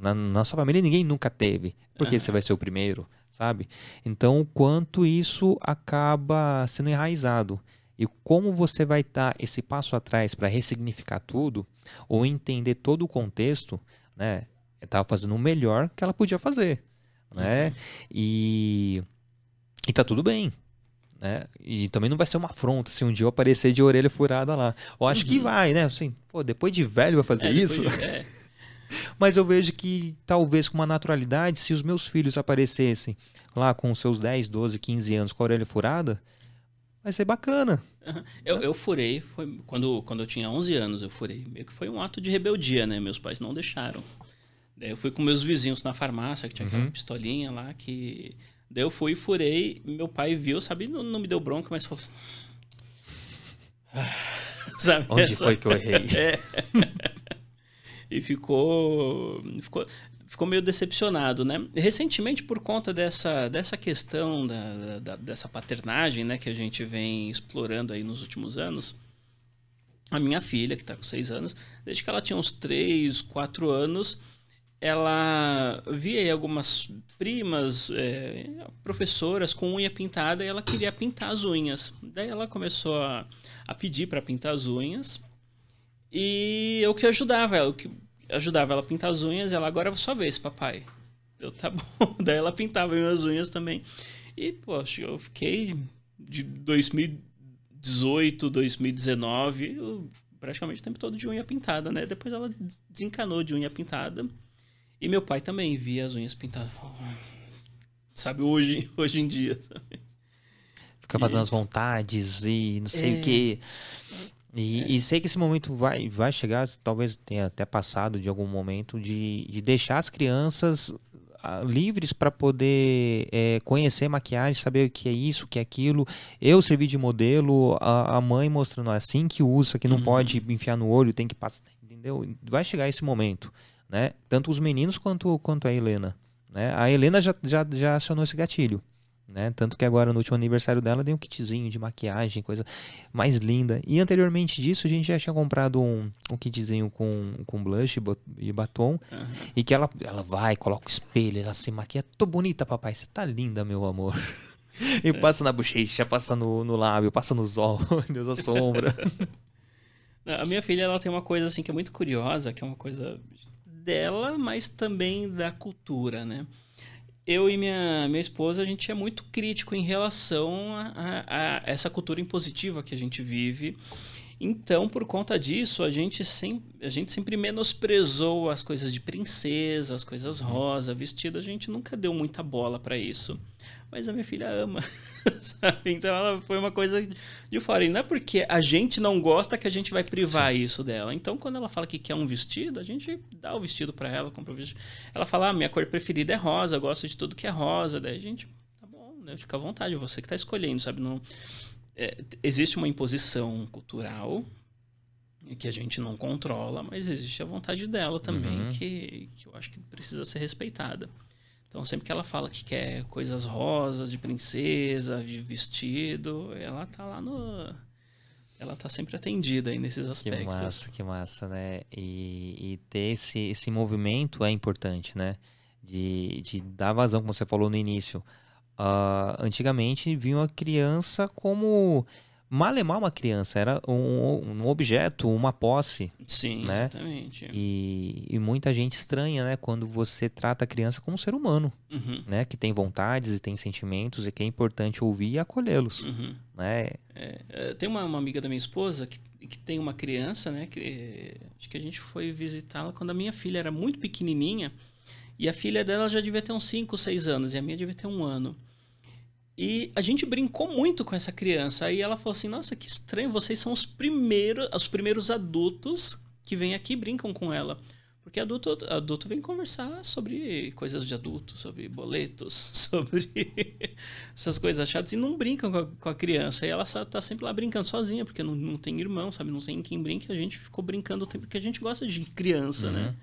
Na nossa família ninguém nunca teve. Porque você vai ser o primeiro sabe? Então, o quanto isso acaba sendo enraizado e como você vai dar esse passo atrás para ressignificar tudo ou entender todo o contexto, né? Estava fazendo o melhor que ela podia fazer, né? Uhum. E e tá tudo bem, né? E também não vai ser uma afronta se um dia eu aparecer de orelha furada lá. Eu acho uhum. que vai, né? Assim, pô, depois de velho vai fazer é, isso? De... É. Mas eu vejo que talvez com uma naturalidade, se os meus filhos aparecessem lá com seus 10, 12, 15 anos com a orelha furada, vai ser bacana. Eu, eu furei, foi quando, quando eu tinha 11 anos, eu furei. Meio que foi um ato de rebeldia, né? Meus pais não deixaram. Daí eu fui com meus vizinhos na farmácia, que tinha aquela uhum. pistolinha lá, que... Daí eu fui e furei, meu pai viu, sabe, não, não me deu bronca, mas falou assim... sabe, Onde essa... foi que eu errei? é e ficou, ficou, ficou meio decepcionado, né? Recentemente, por conta dessa, dessa questão da, da, dessa paternagem, né, que a gente vem explorando aí nos últimos anos, a minha filha, que está com seis anos, desde que ela tinha uns três, quatro anos, ela via aí algumas primas, é, professoras com unha pintada e ela queria pintar as unhas. Daí ela começou a, a pedir para pintar as unhas e eu que ajudava ela, que ajudava ela a pintar as unhas, ela agora é sua vez, papai. Eu tá bom. Daí ela pintava minhas unhas também. E, poxa, eu fiquei de 2018, 2019, eu praticamente o tempo todo de unha pintada, né? Depois ela desencanou de unha pintada. E meu pai também via as unhas pintadas. Sabe, hoje, hoje em dia. Sabe? Fica fazendo e... as vontades e não sei é... o que. E, é. e, sei que esse momento vai, vai chegar, talvez tenha até passado de algum momento, de, de deixar as crianças livres para poder é, conhecer maquiagem, saber o que é isso, o que é aquilo. Eu servi de modelo, a, a mãe mostrando assim que usa, que não uhum. pode enfiar no olho, tem que passar. Entendeu? Vai chegar esse momento, né? Tanto os meninos quanto, quanto a Helena. Né? A Helena já, já, já acionou esse gatilho. Né? Tanto que agora no último aniversário dela deu um kitzinho de maquiagem, coisa mais linda. E anteriormente disso a gente já tinha comprado um, um kitzinho com, com blush e batom. Uhum. E que ela, ela vai, coloca o espelho, ela se maquia. Tô bonita, papai, você tá linda, meu amor. E é. passa na bochecha, passa no, no lábio, passa nos olhos, a sombra. A minha filha ela tem uma coisa assim que é muito curiosa, que é uma coisa dela, mas também da cultura, né? Eu e minha, minha esposa, a gente é muito crítico em relação a, a, a, essa cultura impositiva que a gente vive. Então, por conta disso, a gente, sem, a gente sempre menosprezou as coisas de princesa, as coisas uhum. rosa, vestido. A gente nunca deu muita bola para isso. Mas a minha filha ama. sabe? Então ela foi uma coisa de fora. E não é porque a gente não gosta que a gente vai privar Sim. isso dela. Então, quando ela fala que quer um vestido, a gente dá o vestido para ela, compra o vestido. Ela fala: ah, minha cor preferida é rosa, eu gosto de tudo que é rosa. Daí a gente, tá bom, né? Fica à vontade, você que tá escolhendo, sabe? Não, é, existe uma imposição cultural que a gente não controla, mas existe a vontade dela também, uhum. que, que eu acho que precisa ser respeitada. Então, sempre que ela fala que quer coisas rosas, de princesa, de vestido, ela tá lá no. Ela tá sempre atendida aí nesses aspectos. Que massa, que massa, né? E, e ter esse, esse movimento é importante, né? De, de dar vazão, como você falou no início. Uh, antigamente, vinha uma criança como malemar uma criança, era um, um, objeto, uma posse. Sim, né? exatamente. E, e, muita gente estranha, né? Quando você trata a criança como um ser humano, uhum. né? Que tem vontades e tem sentimentos e que é importante ouvir e acolhê-los, uhum. né? É, é, tem uma, uma, amiga da minha esposa que, que tem uma criança, né? Que, acho que a gente foi visitá-la quando a minha filha era muito pequenininha e a filha dela já devia ter uns 5, 6 anos e a minha devia ter um ano. E a gente brincou muito com essa criança. Aí ela falou assim: Nossa, que estranho, vocês são os primeiros, os primeiros adultos que vêm aqui e brincam com ela. Porque adulto, adulto vem conversar sobre coisas de adulto, sobre boletos, sobre essas coisas chatas e não brincam com a, com a criança. E ela está sempre lá brincando sozinha, porque não, não tem irmão, sabe? Não tem quem brinque. A gente ficou brincando o tempo porque a gente gosta de criança, né? uhum. né?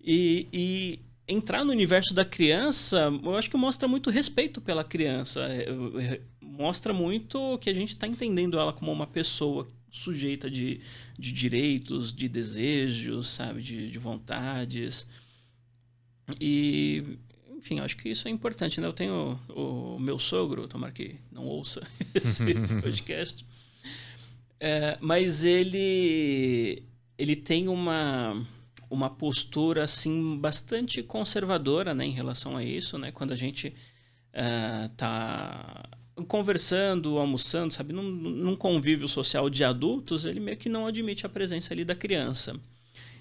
E, e entrar no universo da criança, eu acho que mostra muito respeito pela criança. É, é, mostra muito que a gente está entendendo ela como uma pessoa sujeita de, de direitos, de desejos, sabe, de, de vontades. E, enfim, acho que isso é importante, né? Eu tenho o, o meu sogro, tomara que não ouça esse podcast, é, mas ele, ele tem uma uma postura assim bastante conservadora né, em relação a isso, né? Quando a gente uh, tá conversando, almoçando, sabe, num, num convívio social de adultos, ele meio que não admite a presença ali da criança.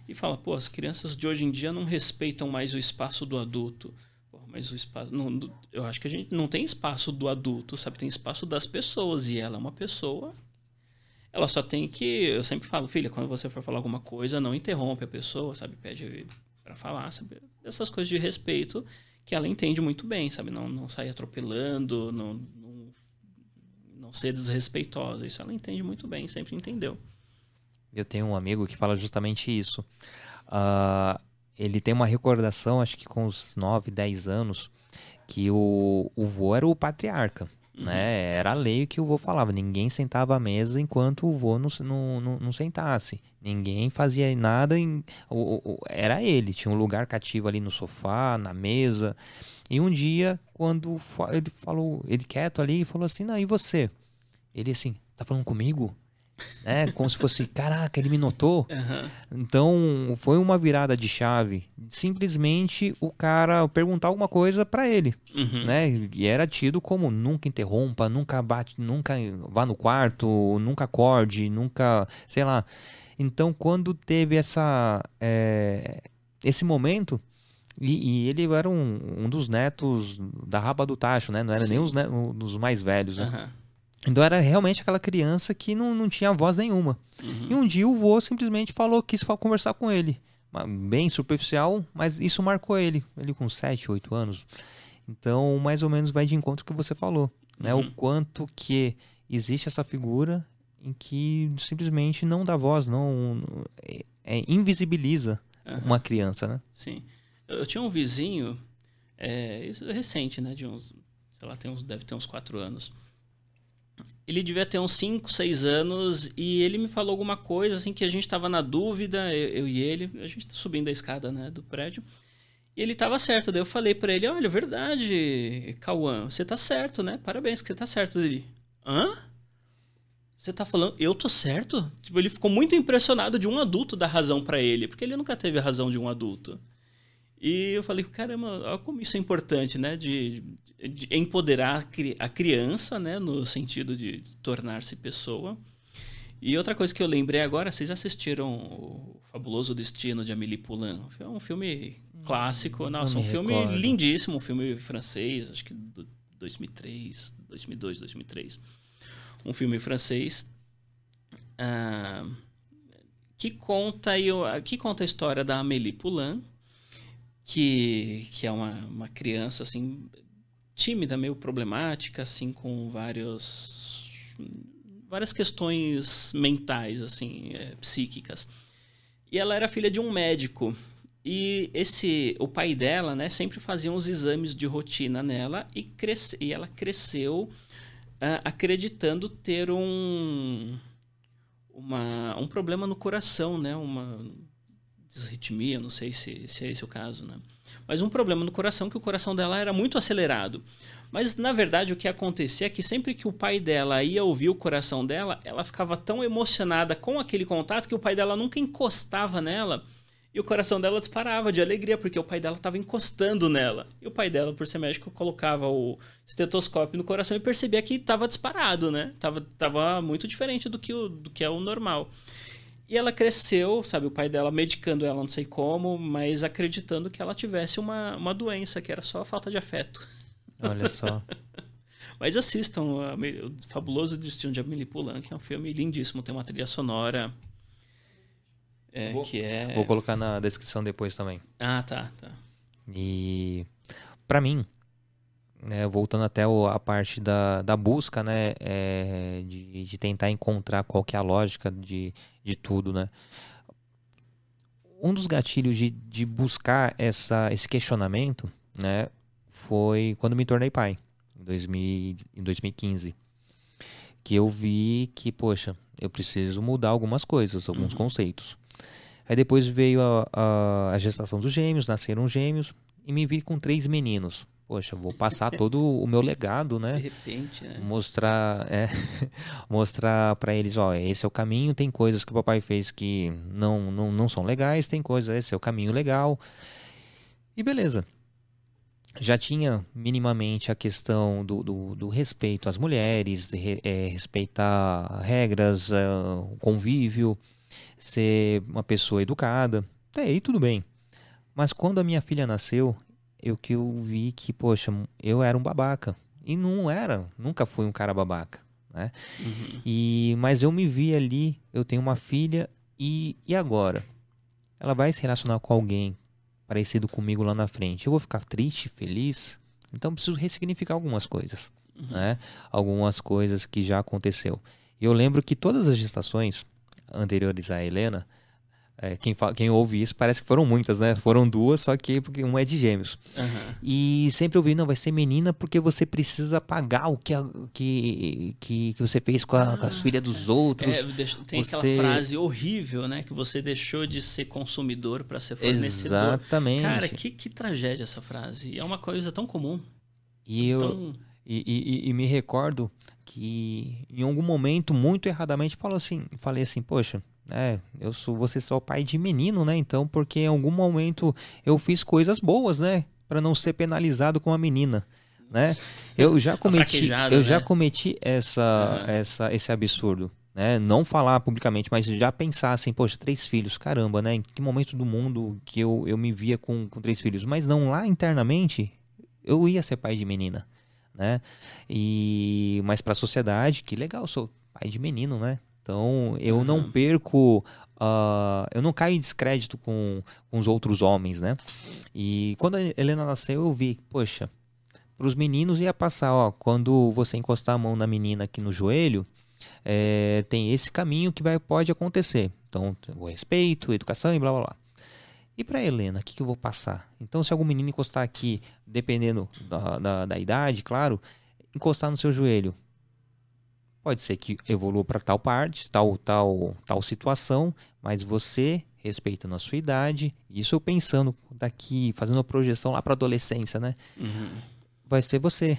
E fala, pô, as crianças de hoje em dia não respeitam mais o espaço do adulto. Pô, mas o espaço. Não, eu acho que a gente não tem espaço do adulto, sabe? Tem espaço das pessoas. E ela é uma pessoa ela só tem que. Eu sempre falo, filha, quando você for falar alguma coisa, não interrompe a pessoa, sabe? Pede para falar, sabe? Essas coisas de respeito que ela entende muito bem, sabe? Não, não sair atropelando, não, não, não ser desrespeitosa. Isso ela entende muito bem, sempre entendeu. Eu tenho um amigo que fala justamente isso. Uh, ele tem uma recordação, acho que com uns 9, 10 anos, que o, o vô era o patriarca. Uhum. Né? Era a lei que o vô falava. Ninguém sentava à mesa enquanto o vô não, não, não, sentasse. Ninguém fazia nada. Em... O, o, era ele. Tinha um lugar cativo ali no sofá, na mesa. E um dia, quando ele falou, ele quieto ali, falou assim: Não, e você? Ele assim, tá falando comigo? É, como se fosse, caraca, ele me notou. Uhum. Então, foi uma virada de chave. Simplesmente o cara perguntar alguma coisa para ele, Uhum. né? E era tido como nunca interrompa, nunca bate, nunca vá no quarto, nunca acorde, nunca, sei lá. Então, quando teve essa é, esse momento e, e ele era um, um dos netos da Raba do Tacho, né? Não era Sim. nem os um dos mais velhos, né? Aham. Então era realmente aquela criança que não, não tinha voz nenhuma. Uhum. E um dia o vô simplesmente falou, quis fa- conversar com ele. Bem superficial, mas isso marcou ele. Ele com 7, 8 anos. Então, mais ou menos vai de encontro com o que você falou. Né? Uhum. O quanto que existe essa figura em que simplesmente não dá voz, não é, é, invisibiliza Aham. uma criança, né? Sim. Eu, eu tinha um vizinho, é, isso é recente, né? De uns, sei lá, tem uns, deve ter uns quatro anos. Ele devia ter uns 5, 6 anos e ele me falou alguma coisa assim que a gente estava na dúvida, eu, eu e ele, a gente tá subindo a escada, né, do prédio. E ele tava certo, daí eu falei pra ele: "Olha, verdade, Cauã, você tá certo, né? Parabéns que você tá certo dele". Hã? Você tá falando, eu tô certo? Tipo, ele ficou muito impressionado de um adulto dar razão pra ele, porque ele nunca teve a razão de um adulto. E eu falei, caramba, olha como isso é importante, né? De, de empoderar a cri- a criança, né? No sentido de tornar-se pessoa. E outra coisa que eu lembrei agora, vocês assistiram o Fabuloso Destino de Amélie Poulain? É um filme clássico, nossa, não um me filme recordo. lindíssimo, um filme francês, acho que do 2003, 2002, 2003. Um filme francês ah, que conta que conta a história da Amélie Poulain, que, que é uma, uma criança assim tímida, meio problemática, assim com vários várias questões mentais assim, é, psíquicas. E ela era filha de um médico. E esse o pai dela, né, sempre fazia uns exames de rotina nela e, cresce, e ela cresceu ah, acreditando ter um uma, um problema no coração, né? Uma desritmia, não sei se, se é esse o caso, né? Mas um problema no coração que o coração dela era muito acelerado. Mas na verdade o que acontecia é que sempre que o pai dela ia ouvir o coração dela, ela ficava tão emocionada com aquele contato que o pai dela nunca encostava nela e o coração dela disparava de alegria porque o pai dela estava encostando nela. E o pai dela, por ser médico, colocava o estetoscópio no coração e percebia que estava disparado, né? Tava, tava muito diferente do que, o, do que é o normal. E ela cresceu, sabe, o pai dela medicando ela, não sei como, mas acreditando que ela tivesse uma, uma doença, que era só a falta de afeto. Olha só. Mas assistam o Fabuloso Destino de Amélie Poulain, que é um filme lindíssimo, tem uma trilha sonora é, Vou- que é... Vou colocar na descrição depois também. Ah, tá, tá. E para mim, né, voltando até o- a parte da, da busca, né, é, de, de tentar encontrar qual que é a lógica de, de tudo, né? Um dos gatilhos de, de buscar essa, esse questionamento, né, foi quando me tornei pai, em, 2000, em 2015. Que eu vi que, poxa, eu preciso mudar algumas coisas, alguns Uhum. conceitos. Aí depois veio a, a, a gestação dos gêmeos, nasceram gêmeos, e me vi com três meninos. Poxa, vou passar todo o meu legado, De né? repente, né? Mostrar, é, mostrar para eles, ó, esse é o caminho, tem coisas que o papai fez que não, não, não são legais, tem coisas, esse é o caminho legal. E beleza. Já tinha minimamente a questão do, do, do respeito às mulheres, de re- é, respeitar regras, o convívio, ser uma pessoa educada. Até aí tudo bem. Mas quando a minha filha nasceu, eu que eu vi que, poxa, eu era um babaca. E não era, nunca fui um cara babaca, né? Uhum. E, mas eu me vi ali, eu tenho uma filha, e, e agora? Ela vai se relacionar com alguém parecido comigo lá na frente. Eu vou ficar triste, feliz? Então preciso ressignificar algumas coisas, Uhum. né? Algumas coisas que já aconteceu. Eu lembro que todas as gestações anteriores à Helena, é, quem, quem ouve isso parece que foram muitas, né? Foram duas, só que porque uma é de gêmeos. Aham. E sempre ouvi, não, vai ser menina porque você precisa pagar o que, a- que, que, que você fez com, a- com as filhas dos outros. É, tem você- aquela frase horrível, né? Que você deixou de ser consumidor para ser fornecedor. Exatamente. Cara, que, que tragédia essa frase. E é uma coisa tão comum. e, eu, Tão... E, e, e, me recordo que em algum momento, muito erradamente, falou assim, falei assim, poxa, é, eu sou, você só pai de menino, né? Então, porque em algum momento eu fiz coisas boas, né? Para não ser penalizado com a menina, né? Eu já cometi, eu né? já cometi essa, uhum. essa, esse absurdo, né? Não falar publicamente, mas já pensar assim, poxa, três filhos, caramba, né? Em que momento do mundo que eu, eu me via com, com três filhos? Mas não lá internamente, eu ia ser pai de menina né? E mas para a sociedade, que legal, sou pai de menino, né? Então eu uhum. não perco, uh, eu não caio em descrédito com, com os outros homens, né? E quando a Helena nasceu, eu vi, poxa, para os meninos ia passar, ó, quando você encostar a mão na menina aqui no joelho, é, tem esse caminho que vai, pode acontecer. Então, o respeito, educação e blá blá blá. E para Helena, o que, que, eu vou passar? Então, se algum menino encostar aqui, dependendo da, da, da idade, claro, encostar no seu joelho, pode ser que evolua para tal parte, tal, tal, tal situação, mas você, respeitando a sua idade, isso eu pensando daqui, fazendo uma projeção lá para adolescência, né? Uhum. Vai ser você,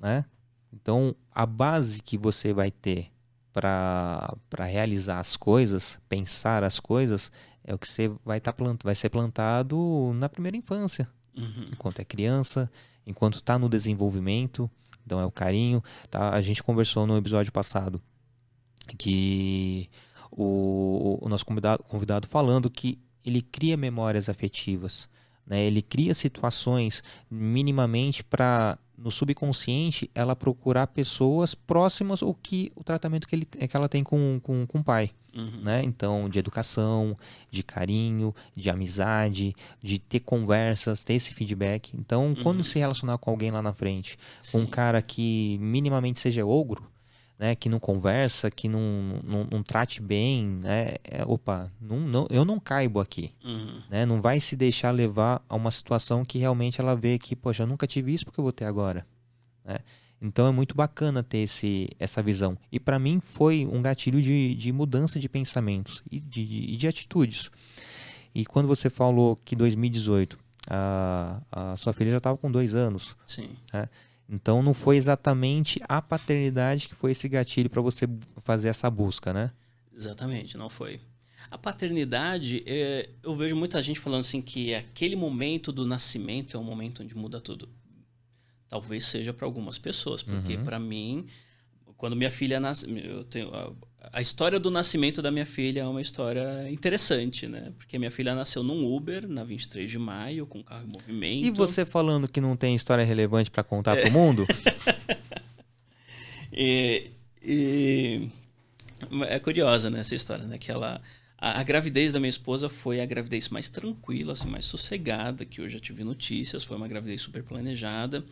né? Então, a base que você vai ter para realizar as coisas, pensar as coisas, é o que você vai estar tá plant... vai ser plantado na primeira infância, uhum. enquanto é criança, enquanto está no desenvolvimento. Então é o carinho. Tá? A gente conversou no episódio passado que o, o nosso convidado, convidado falando que ele cria memórias afetivas. Né? Ele cria situações minimamente para no subconsciente ela procurar pessoas próximas ou que o tratamento que, ele, que ela tem com, com, com o pai. Uhum. Né? Então, de educação, de carinho, de amizade, de ter conversas, ter esse feedback. Então, uhum. quando se relacionar com alguém lá na frente, Sim. com um cara que minimamente seja ogro, né, que não conversa, que não, não, não trate bem, né, é, opa, não, não, eu não caibo aqui. Uhum. Né, não vai se deixar levar a uma situação que realmente ela vê que, poxa, eu nunca tive isso porque eu vou ter agora. Né? Então é muito bacana ter esse, essa visão. E para mim foi um gatilho de, de mudança de pensamentos e de, e de atitudes. E quando você falou que 2018 a, a sua filha já estava com dois anos. Sim. Né? Então não foi exatamente a paternidade que foi esse gatilho para você fazer essa busca, né? Exatamente, não foi. A paternidade, é, eu vejo muita gente falando assim que aquele momento do nascimento é um momento onde muda tudo. Talvez seja para algumas pessoas, porque uhum. para mim, quando minha filha nasce, eu tenho a, história do nascimento da minha filha é uma história interessante, né? Porque minha filha nasceu num Uber na 23 de maio com carro em movimento. E você falando que não tem história relevante para contar é. para o mundo? e, e, é curiosa né, essa história, né? Que ela a, a, gravidez da minha esposa foi a gravidez mais tranquila, assim, mais sossegada que eu já tive notícias. Foi uma gravidez super planejada.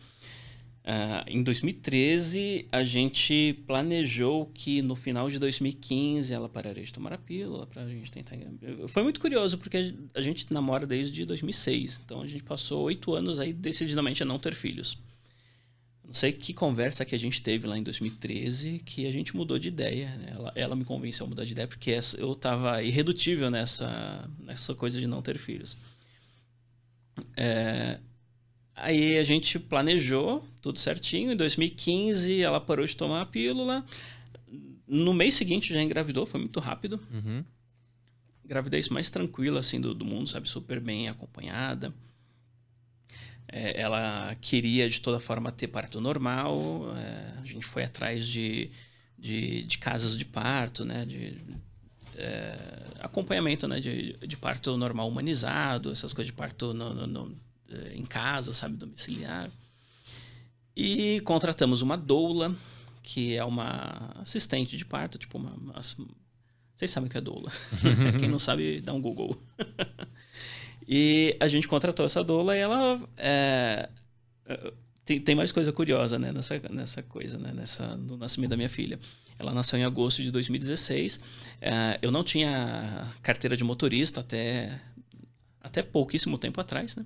Uh, em 2013, a gente planejou que no final de 2015 ela pararia de tomar a pílula para a gente tentar. Foi muito curioso, porque a gente namora desde 2006. Então a gente passou oito anos aí decididamente a não ter filhos. Não sei que conversa que a gente teve lá em 2013 que a gente mudou de ideia. Né? Ela, ela me convenceu a mudar de ideia porque eu estava irredutível nessa, nessa coisa de não ter filhos. É, Aí a gente planejou tudo certinho. Em 2015 ela parou de tomar a pílula. No mês seguinte já engravidou, foi muito rápido. Uhum. Gravidez mais tranquila assim do, do mundo, sabe? Super bem acompanhada. É, ela queria de toda forma ter parto normal. É, a gente foi atrás de, de, de, casas de parto, né? De, é, acompanhamento né? De, de parto normal humanizado, essas coisas de parto no, no, no em casa, sabe, domiciliar. E contratamos uma doula, que é uma assistente de parto, tipo uma, uma vocês sabem o que é doula. Quem não sabe, dá um Google. e a gente contratou essa doula e ela é, tem, tem mais coisa curiosa né, nessa, nessa coisa, né, nessa, no nascimento da minha filha. Ela nasceu em agosto de 2016. É, eu não tinha carteira de motorista até, até pouquíssimo tempo atrás, né?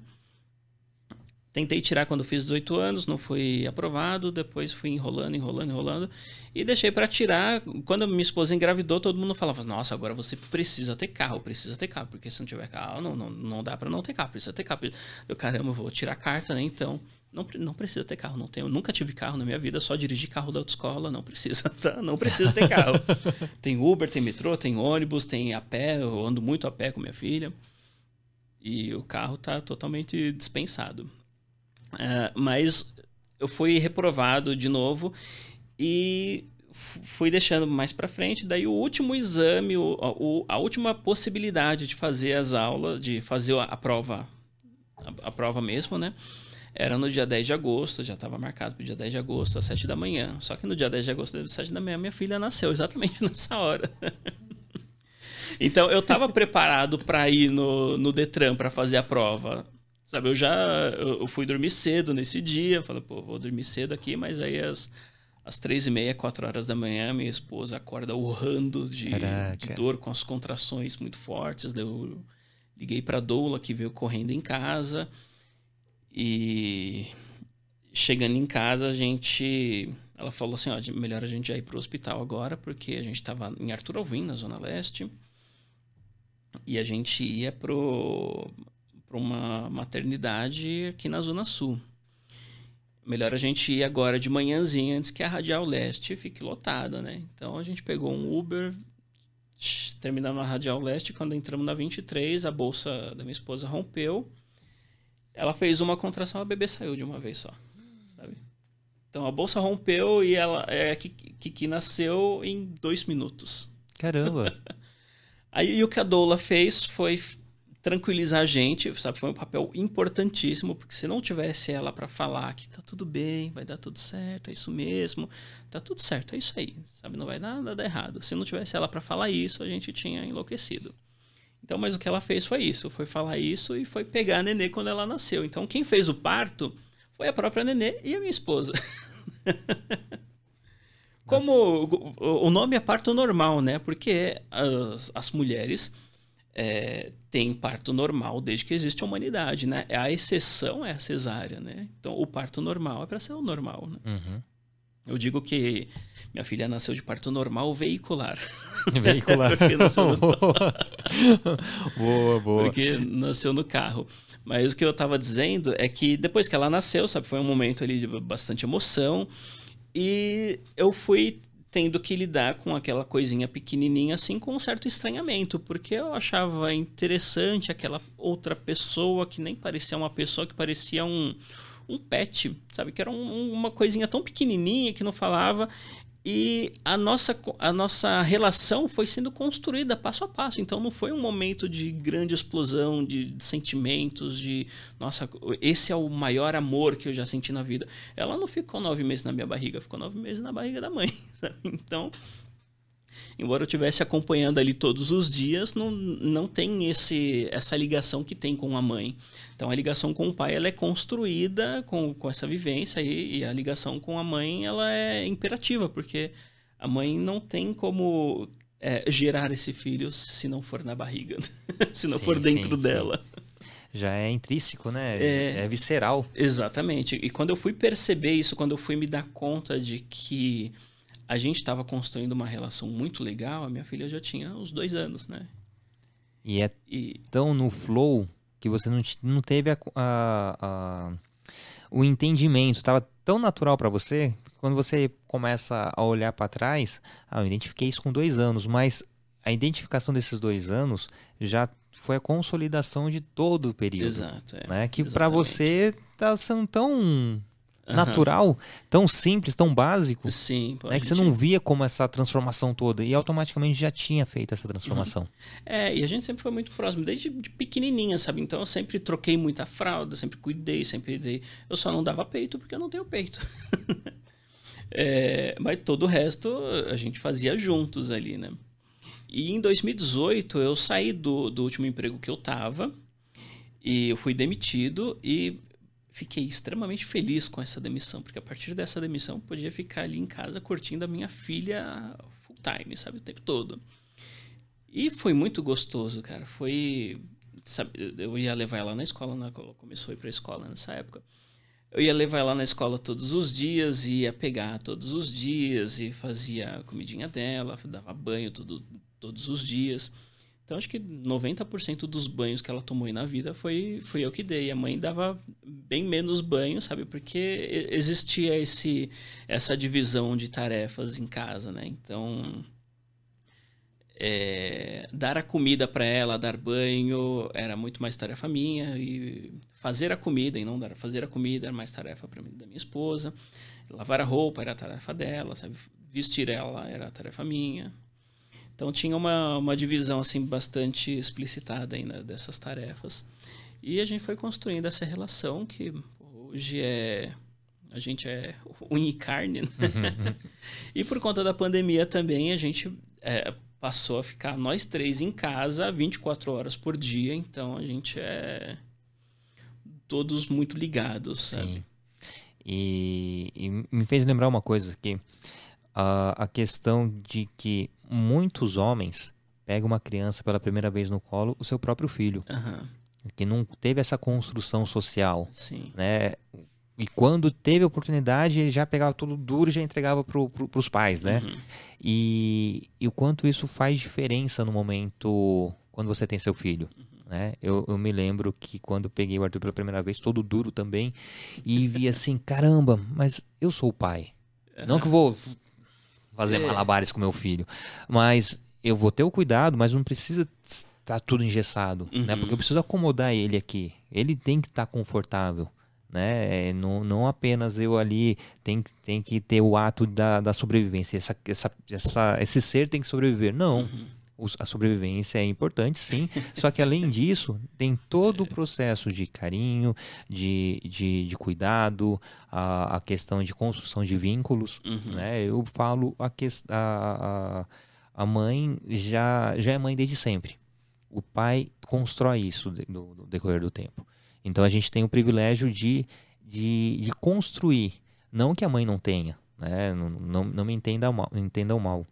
Tentei tirar quando fiz 18 anos, não foi aprovado. Depois fui enrolando, enrolando, enrolando. E deixei para tirar. Quando minha esposa engravidou, todo mundo falava: Nossa, agora você precisa ter carro, precisa ter carro. Porque se não tiver carro, não, não, não dá para não ter carro, precisa ter carro. Eu, caramba, vou tirar a carta, né? Então, não, não precisa ter carro, não tenho, nunca tive carro na minha vida, só dirigi carro da autoescola, não precisa, tá? Não precisa ter carro. tem Uber, tem metrô, tem ônibus, tem a pé, eu ando muito a pé com minha filha. E o carro tá totalmente dispensado. Uh, mas eu fui reprovado de novo e fui deixando mais para frente. Daí o último exame, o, o, a última possibilidade de fazer as aulas, de fazer a, a prova, a, a prova mesmo, né? Era no dia 10 de agosto, já estava marcado para o dia 10 de agosto, às 7 da manhã. Só que no dia 10 de agosto, às 7 da manhã, minha filha nasceu exatamente nessa hora. então eu estava preparado para ir no, no Detran para fazer a prova. Sabe, eu já eu fui dormir cedo nesse dia, falei, pô, vou dormir cedo aqui, mas aí às, às três e meia, quatro horas da manhã, minha esposa acorda urrando de, de dor com as contrações muito fortes. Daí eu liguei para a doula que veio correndo em casa. E chegando em casa, a gente. Ela falou assim: ó, melhor a gente já ir para o hospital agora, porque a gente estava em Arthur Alvim, na Zona Leste. E a gente ia para uma maternidade aqui na Zona Sul. Melhor a gente ir agora de manhãzinha antes que a Radial Leste fique lotada, né? Então a gente pegou um Uber, terminamos a Radial Leste. Quando entramos na 23, a bolsa da minha esposa rompeu ela fez uma contração, a bebê saiu de uma vez só. Sabe? Então a bolsa rompeu e ela é que nasceu em dois minutos. Caramba! Aí o que a Doula fez foi tranquilizar a gente, sabe? Foi um papel importantíssimo, porque se não tivesse ela para falar que tá tudo bem, vai dar tudo certo, é isso mesmo, tá tudo certo, é isso aí, sabe? Não vai dar nada errado. Se não tivesse ela para falar isso, a gente tinha enlouquecido. Então, mas o que ela fez foi isso, foi falar isso e foi pegar a nenê quando ela nasceu. Então, quem fez o parto foi a própria nenê e a minha esposa. Como o, nome é parto normal, né? Porque as, as mulheres é, têm parto normal desde que existe a humanidade, né? A exceção é a cesárea, né? Então, o parto normal é para ser o normal, né? Uhum. Eu digo que minha filha nasceu de parto normal veicular. Veicular. no... boa, boa. Porque nasceu no carro. Mas o que eu estava dizendo é que depois que ela nasceu, sabe, foi um momento ali de bastante emoção. E eu fui tendo que lidar com aquela coisinha pequenininha assim com um certo estranhamento, porque eu achava interessante aquela outra pessoa que nem parecia uma pessoa, que parecia um um pet, sabe? Que era um, uma coisinha tão pequenininha que não falava. E a nossa, a nossa relação foi sendo construída passo a passo. Então não foi um momento de grande explosão de, sentimentos, de nossa, esse é o maior amor que eu já senti na vida. Ela não ficou nove meses na minha barriga, ficou nove meses na barriga da mãe. Sabe? Então embora eu estivesse acompanhando ali todos os dias, não, não tem esse, essa ligação que tem com a mãe. Então a ligação com o pai ela é construída com, com essa vivência e, e a ligação com a mãe ela é imperativa, porque a mãe não tem como é, gerar esse filho se não for na barriga, se não sim, for dentro sim, dela. Sim. Já é intrínseco, né? É, é visceral. Exatamente. E quando eu fui perceber isso, quando eu fui me dar conta de que a gente estava construindo uma relação muito legal, a minha filha já tinha uns dois anos, né? E é e... tão no flow que você não, não teve a, a, a o entendimento, estava tão natural para você, quando você começa a olhar para trás, ah, eu identifiquei isso com dois anos, mas a identificação desses dois anos já foi a consolidação de todo o período. Exato. É, né? Que para você está sendo tão natural, tão simples, tão básico, Sim, né, que você não via como essa transformação toda e automaticamente já tinha feito essa transformação. Uhum. É, e a gente sempre foi muito próximo, desde de pequenininha, sabe? Então eu sempre troquei muita fralda, sempre cuidei, sempre dei. Eu só não dava peito porque eu não tenho peito. é, mas todo o resto a gente fazia juntos ali, né? E em 2018 eu saí do, do último emprego que eu tava e eu fui demitido e fiquei extremamente feliz com essa demissão, porque a partir dessa demissão eu podia ficar ali em casa curtindo a minha filha full time, sabe, o tempo todo. E foi muito gostoso, cara. Foi. Sabe, eu ia levar ela na escola, né? ela começou a ir pra escola nessa época. Eu ia levar ela na escola todos os dias, ia pegar todos os dias e fazia a comidinha dela, dava banho tudo, todos os dias. Então acho que 90% dos banhos que ela tomou na vida foi, foi eu que dei. A mãe dava bem menos banho, sabe? Porque existia esse, essa divisão de tarefas em casa, né? Então é, dar a comida para ela, dar banho, era muito mais tarefa minha. E fazer a comida, e não dar fazer a comida, era mais tarefa para mim da minha esposa. Lavar a roupa era tarefa dela, sabe? Vestir ela era tarefa minha. Então tinha uma, uma divisão assim bastante explicitada ainda dessas tarefas. E a gente foi construindo essa relação que hoje é a gente é unha e carne. Né? Uhum, uhum. e por conta da pandemia também a gente é, passou a ficar nós três em casa 24 horas por dia, então a gente é todos muito ligados, sabe? Sim. E, e me fez lembrar uma coisa que a, a questão de que muitos homens pegam uma criança pela primeira vez no colo, o seu próprio filho, uhum. que não teve essa construção social, Sim. né? E quando teve a oportunidade, já pegava tudo duro e já entregava para pro, os pais, né? Uhum. E, e, o quanto isso faz diferença no momento quando você tem seu filho. Uhum. Né? Eu, eu, me lembro que quando peguei o Arthur pela primeira vez, todo duro também, e vi assim: caramba, mas eu sou o pai. Não que vou fazer é. malabares com meu filho, mas eu vou ter o cuidado, mas não precisa estar tá tudo engessado, né? Porque eu preciso acomodar ele aqui. Ele tem que estar tá confortável né? É, não, não apenas eu ali tem, tem que ter o ato da, da sobrevivência, essa, essa, essa, esse ser tem que sobreviver. Não. Uhum. A sobrevivência é importante, sim. só que além disso, tem todo o processo de carinho, de, de, de cuidado, a, a questão de construção de vínculos. Uhum. Né? Eu falo a, que, a, a, mãe já, já é mãe desde sempre. O pai constrói isso no, no decorrer do tempo. Então a gente tem o privilégio de, de, de construir. Não que a mãe não tenha, né? não, não, não me entenda mal, entendam mal.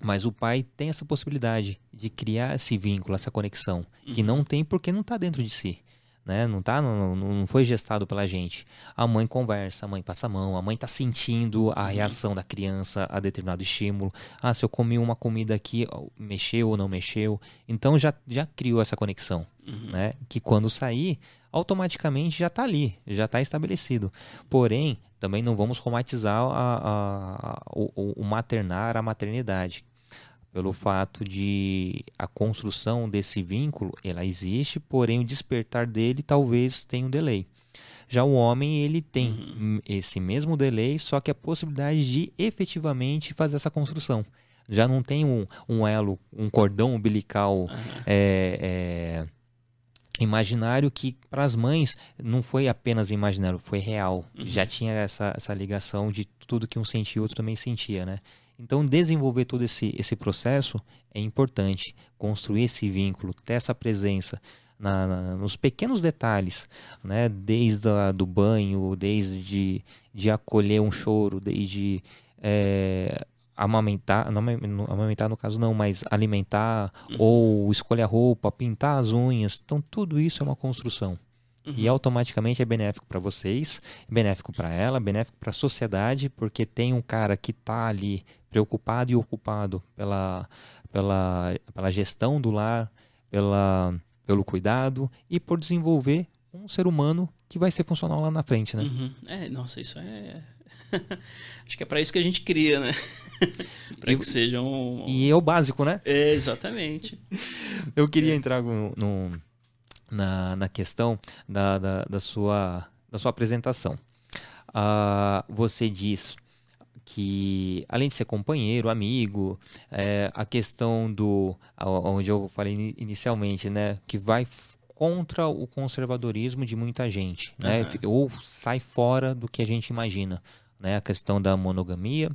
Mas o pai tem essa possibilidade de criar esse vínculo, essa conexão, uhum. que não tem porque não está dentro de si né? Não tá, não, não foi gestado pela gente. A mãe conversa, a mãe passa a mão, a mãe tá sentindo a uhum. reação da criança a determinado estímulo. Ah, se eu comi uma comida aqui, mexeu ou não mexeu. Então já, já criou essa conexão, uhum. né? Que quando sair, automaticamente já está ali, já está estabelecido. Porém, também não vamos romantizar a, a, a, o, o maternar, a maternidade pelo fato de a construção desse vínculo ela existe, porém o despertar dele talvez tenha um delay. Já o homem ele tem uhum. esse mesmo delay, só que a possibilidade de efetivamente fazer essa construção. Já não tem um, um elo, um cordão umbilical uhum. é, é, imaginário que para as mães não foi apenas imaginário, foi real. Uhum. Já tinha essa, essa ligação de tudo que um sentia, outro também sentia, né? Então, desenvolver todo esse, esse processo é importante. Construir esse vínculo, ter essa presença na, na, nos pequenos detalhes, né? desde a, do banho, desde de, acolher um choro, desde é, amamentar, não amamentar no caso não, mas alimentar, uhum. ou escolher a roupa, pintar as unhas. Então, tudo isso é uma construção. Uhum. E automaticamente é benéfico para vocês, benéfico para ela, benéfico para a sociedade, porque tem um cara que está ali preocupado e ocupado pela, pela, pela gestão do lar, pela, pelo cuidado e por desenvolver um ser humano que vai ser funcional lá na frente, né? Uhum. É, nossa, isso é. Acho que é para isso que a gente cria, né? para que seja um. E é o básico, né? É, exatamente. Eu queria é. entrar no, no na, na questão da, da, da, sua, da sua apresentação. Uh, você diz que, além de ser companheiro, amigo, é, a questão do. onde eu falei inicialmente, né? Que vai contra o conservadorismo de muita gente, né? Uhum. Ou sai fora do que a gente imagina, né? A questão da monogamia,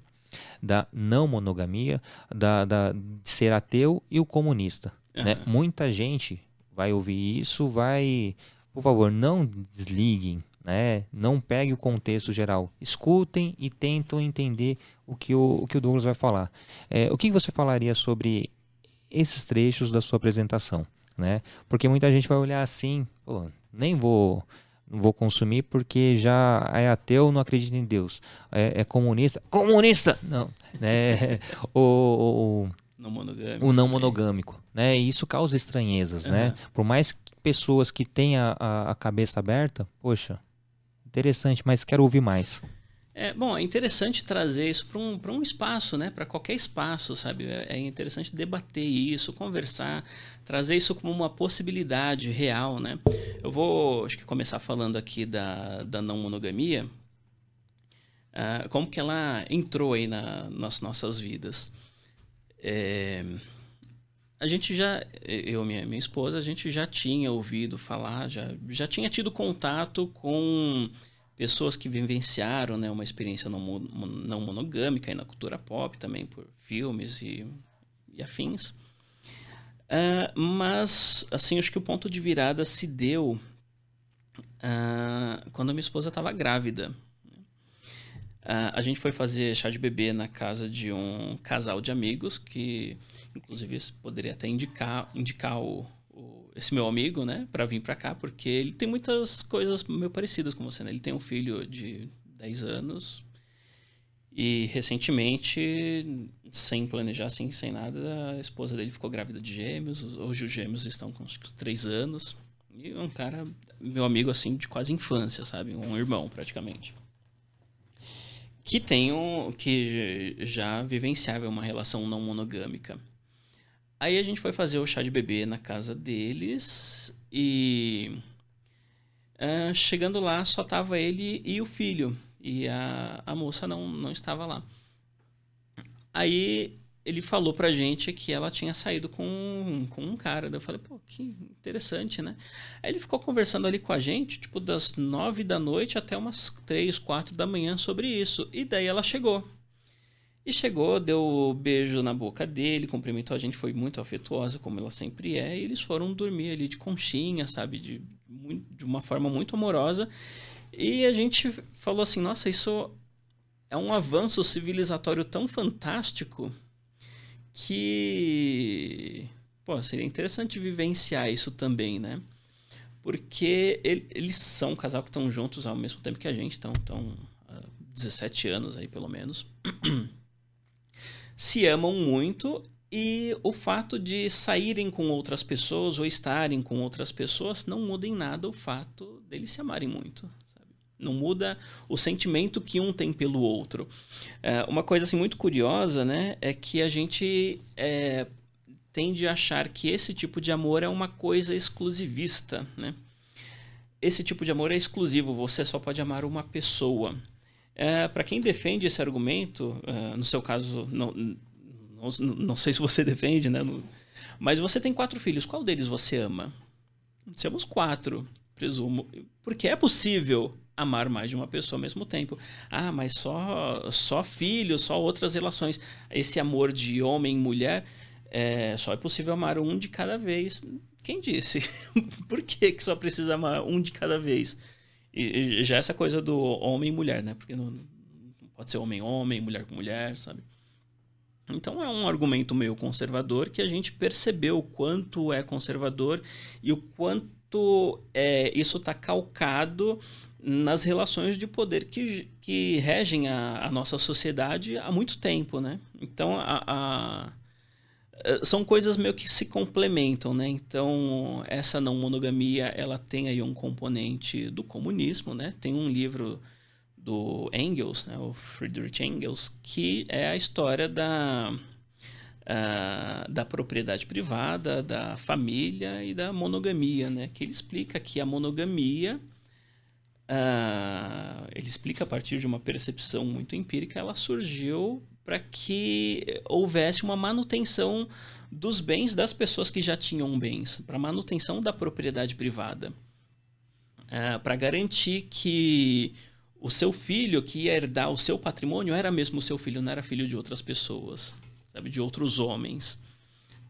da não monogamia, da, da de ser ateu e o comunista, uhum. né? Muita gente vai ouvir isso, vai, por favor, não desliguem, né? Não pegue o contexto geral. Escutem e tentam entender o que o, o que o Douglas vai falar. É, o que você falaria sobre esses trechos da sua apresentação, né? Porque muita gente vai olhar assim, nem vou não vou consumir porque já é ateu, não acredita em Deus. É, é comunista, comunista, não. É, o, o não monogâmico. O não monogâmico, né? E isso causa estranhezas, uhum. né? Por mais que pessoas que tenham a, a cabeça aberta, poxa, interessante, mas quero ouvir mais. É, bom, é interessante trazer isso para um, um espaço, né? Para qualquer espaço, sabe? É, é interessante debater isso, conversar, trazer isso como uma possibilidade real, né? Eu vou, acho que começar falando aqui da, da não monogamia, uh, como que ela entrou aí na, nas nossas vidas. É, a gente já, eu e minha, minha esposa, a gente já tinha ouvido falar, já, já tinha tido contato com pessoas que vivenciaram né, uma experiência não, não monogâmica e na cultura pop também, por filmes e, e afins. Uh, mas, assim, acho que o ponto de virada se deu uh, quando a minha esposa estava grávida. Uh, a gente foi fazer chá de bebê na casa de um casal de amigos que, inclusive, poderia até indicar, indicar o, esse meu amigo, né, para vir para cá, porque ele tem muitas coisas meio parecidas com você, né? Ele tem um filho de 10 anos e recentemente, sem planejar, assim, sem nada, a esposa dele ficou grávida de gêmeos. Hoje os gêmeos estão com 3 anos. E um cara, meu amigo, assim, de quase infância, sabe? Um irmão, praticamente. Que tem um, que já vivenciava uma relação não monogâmica. Aí a gente foi fazer o chá de bebê na casa deles e uh, chegando lá só tava ele e o filho e a, a moça não, não estava lá. Aí ele falou pra gente que ela tinha saído com, com um cara. Daí eu falei, pô, que interessante, né? Aí ele ficou conversando ali com a gente, tipo, das nove da noite até umas três, quatro da manhã sobre isso. E daí ela chegou. E chegou, deu um beijo na boca dele, cumprimentou a gente, foi muito afetuosa, como ela sempre é, e eles foram dormir ali de conchinha, sabe? De, de uma forma muito amorosa. E a gente falou assim: nossa, isso é um avanço civilizatório tão fantástico que. Pô, seria interessante vivenciar isso também, né? Porque ele, eles são um casal que estão juntos ao mesmo tempo que a gente, estão há 17 anos aí, pelo menos. se amam muito e o fato de saírem com outras pessoas ou estarem com outras pessoas não muda em nada o fato deles se amarem muito. Sabe? Não muda o sentimento que um tem pelo outro. É, uma coisa assim muito curiosa, né, é que a gente é, tende a achar que esse tipo de amor é uma coisa exclusivista, né? Esse tipo de amor é exclusivo, você só pode amar uma pessoa. É, para quem defende esse argumento, uh, no seu caso, não, não, não, sei se você defende, né? mas você tem quatro filhos, qual deles você ama? Temos quatro, presumo. Porque é possível amar mais de uma pessoa ao mesmo tempo. Ah, mas só, só filhos, só outras relações. Esse amor de homem e mulher, é, só é possível amar um de cada vez. Quem disse? Por que, que só precisa amar um de cada vez? E, e já essa coisa do homem e mulher, né? Porque não, não pode ser homem-homem, mulher com mulher, sabe? Então é um argumento meio conservador que a gente percebeu o quanto é conservador e o quanto é, isso está calcado nas relações de poder que, que regem a, a, nossa sociedade há muito tempo, né? Então a, são coisas meio que se complementam, né? Então, essa não monogamia, ela tem aí um componente do comunismo, né? Tem um livro do Engels, né? o Friedrich Engels, que é a história da, uh, da propriedade privada, da família e da monogamia, né? Que ele explica que a monogamia Uh, ele explica a partir de uma percepção muito empírica, ela surgiu para que houvesse uma manutenção dos bens das pessoas que já tinham bens, para manutenção da propriedade privada, uh, para garantir que o seu filho que ia herdar o seu patrimônio era mesmo seu filho, não era filho de outras pessoas, sabe, de outros homens.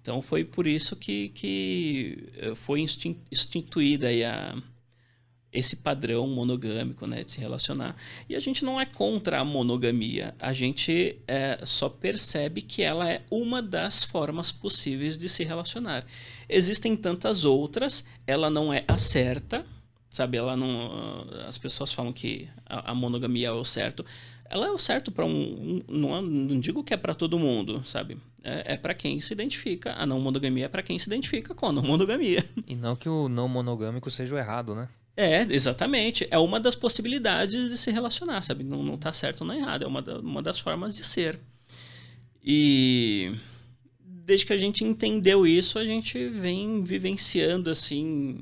Então foi por isso que, que eh, foi instituída a, esse padrão monogâmico, né, de se relacionar. E a gente não é contra a monogamia, a gente é, só percebe que ela é uma das formas possíveis de se relacionar. Existem tantas outras, ela não é a certa, sabe? Ela não, as pessoas falam que a, a monogamia é o certo. ela é o certo para um, um não, não, digo que é para todo mundo, sabe? É, é para quem se identifica. A não monogamia é para quem se identifica com a não monogamia. E não que o não monogâmico seja o errado, né? É, exatamente. É uma das possibilidades de se relacionar, sabe? Não, não tá certo ou não errado. É uma, da, uma das formas de ser. E desde que a gente entendeu isso, a gente vem vivenciando assim.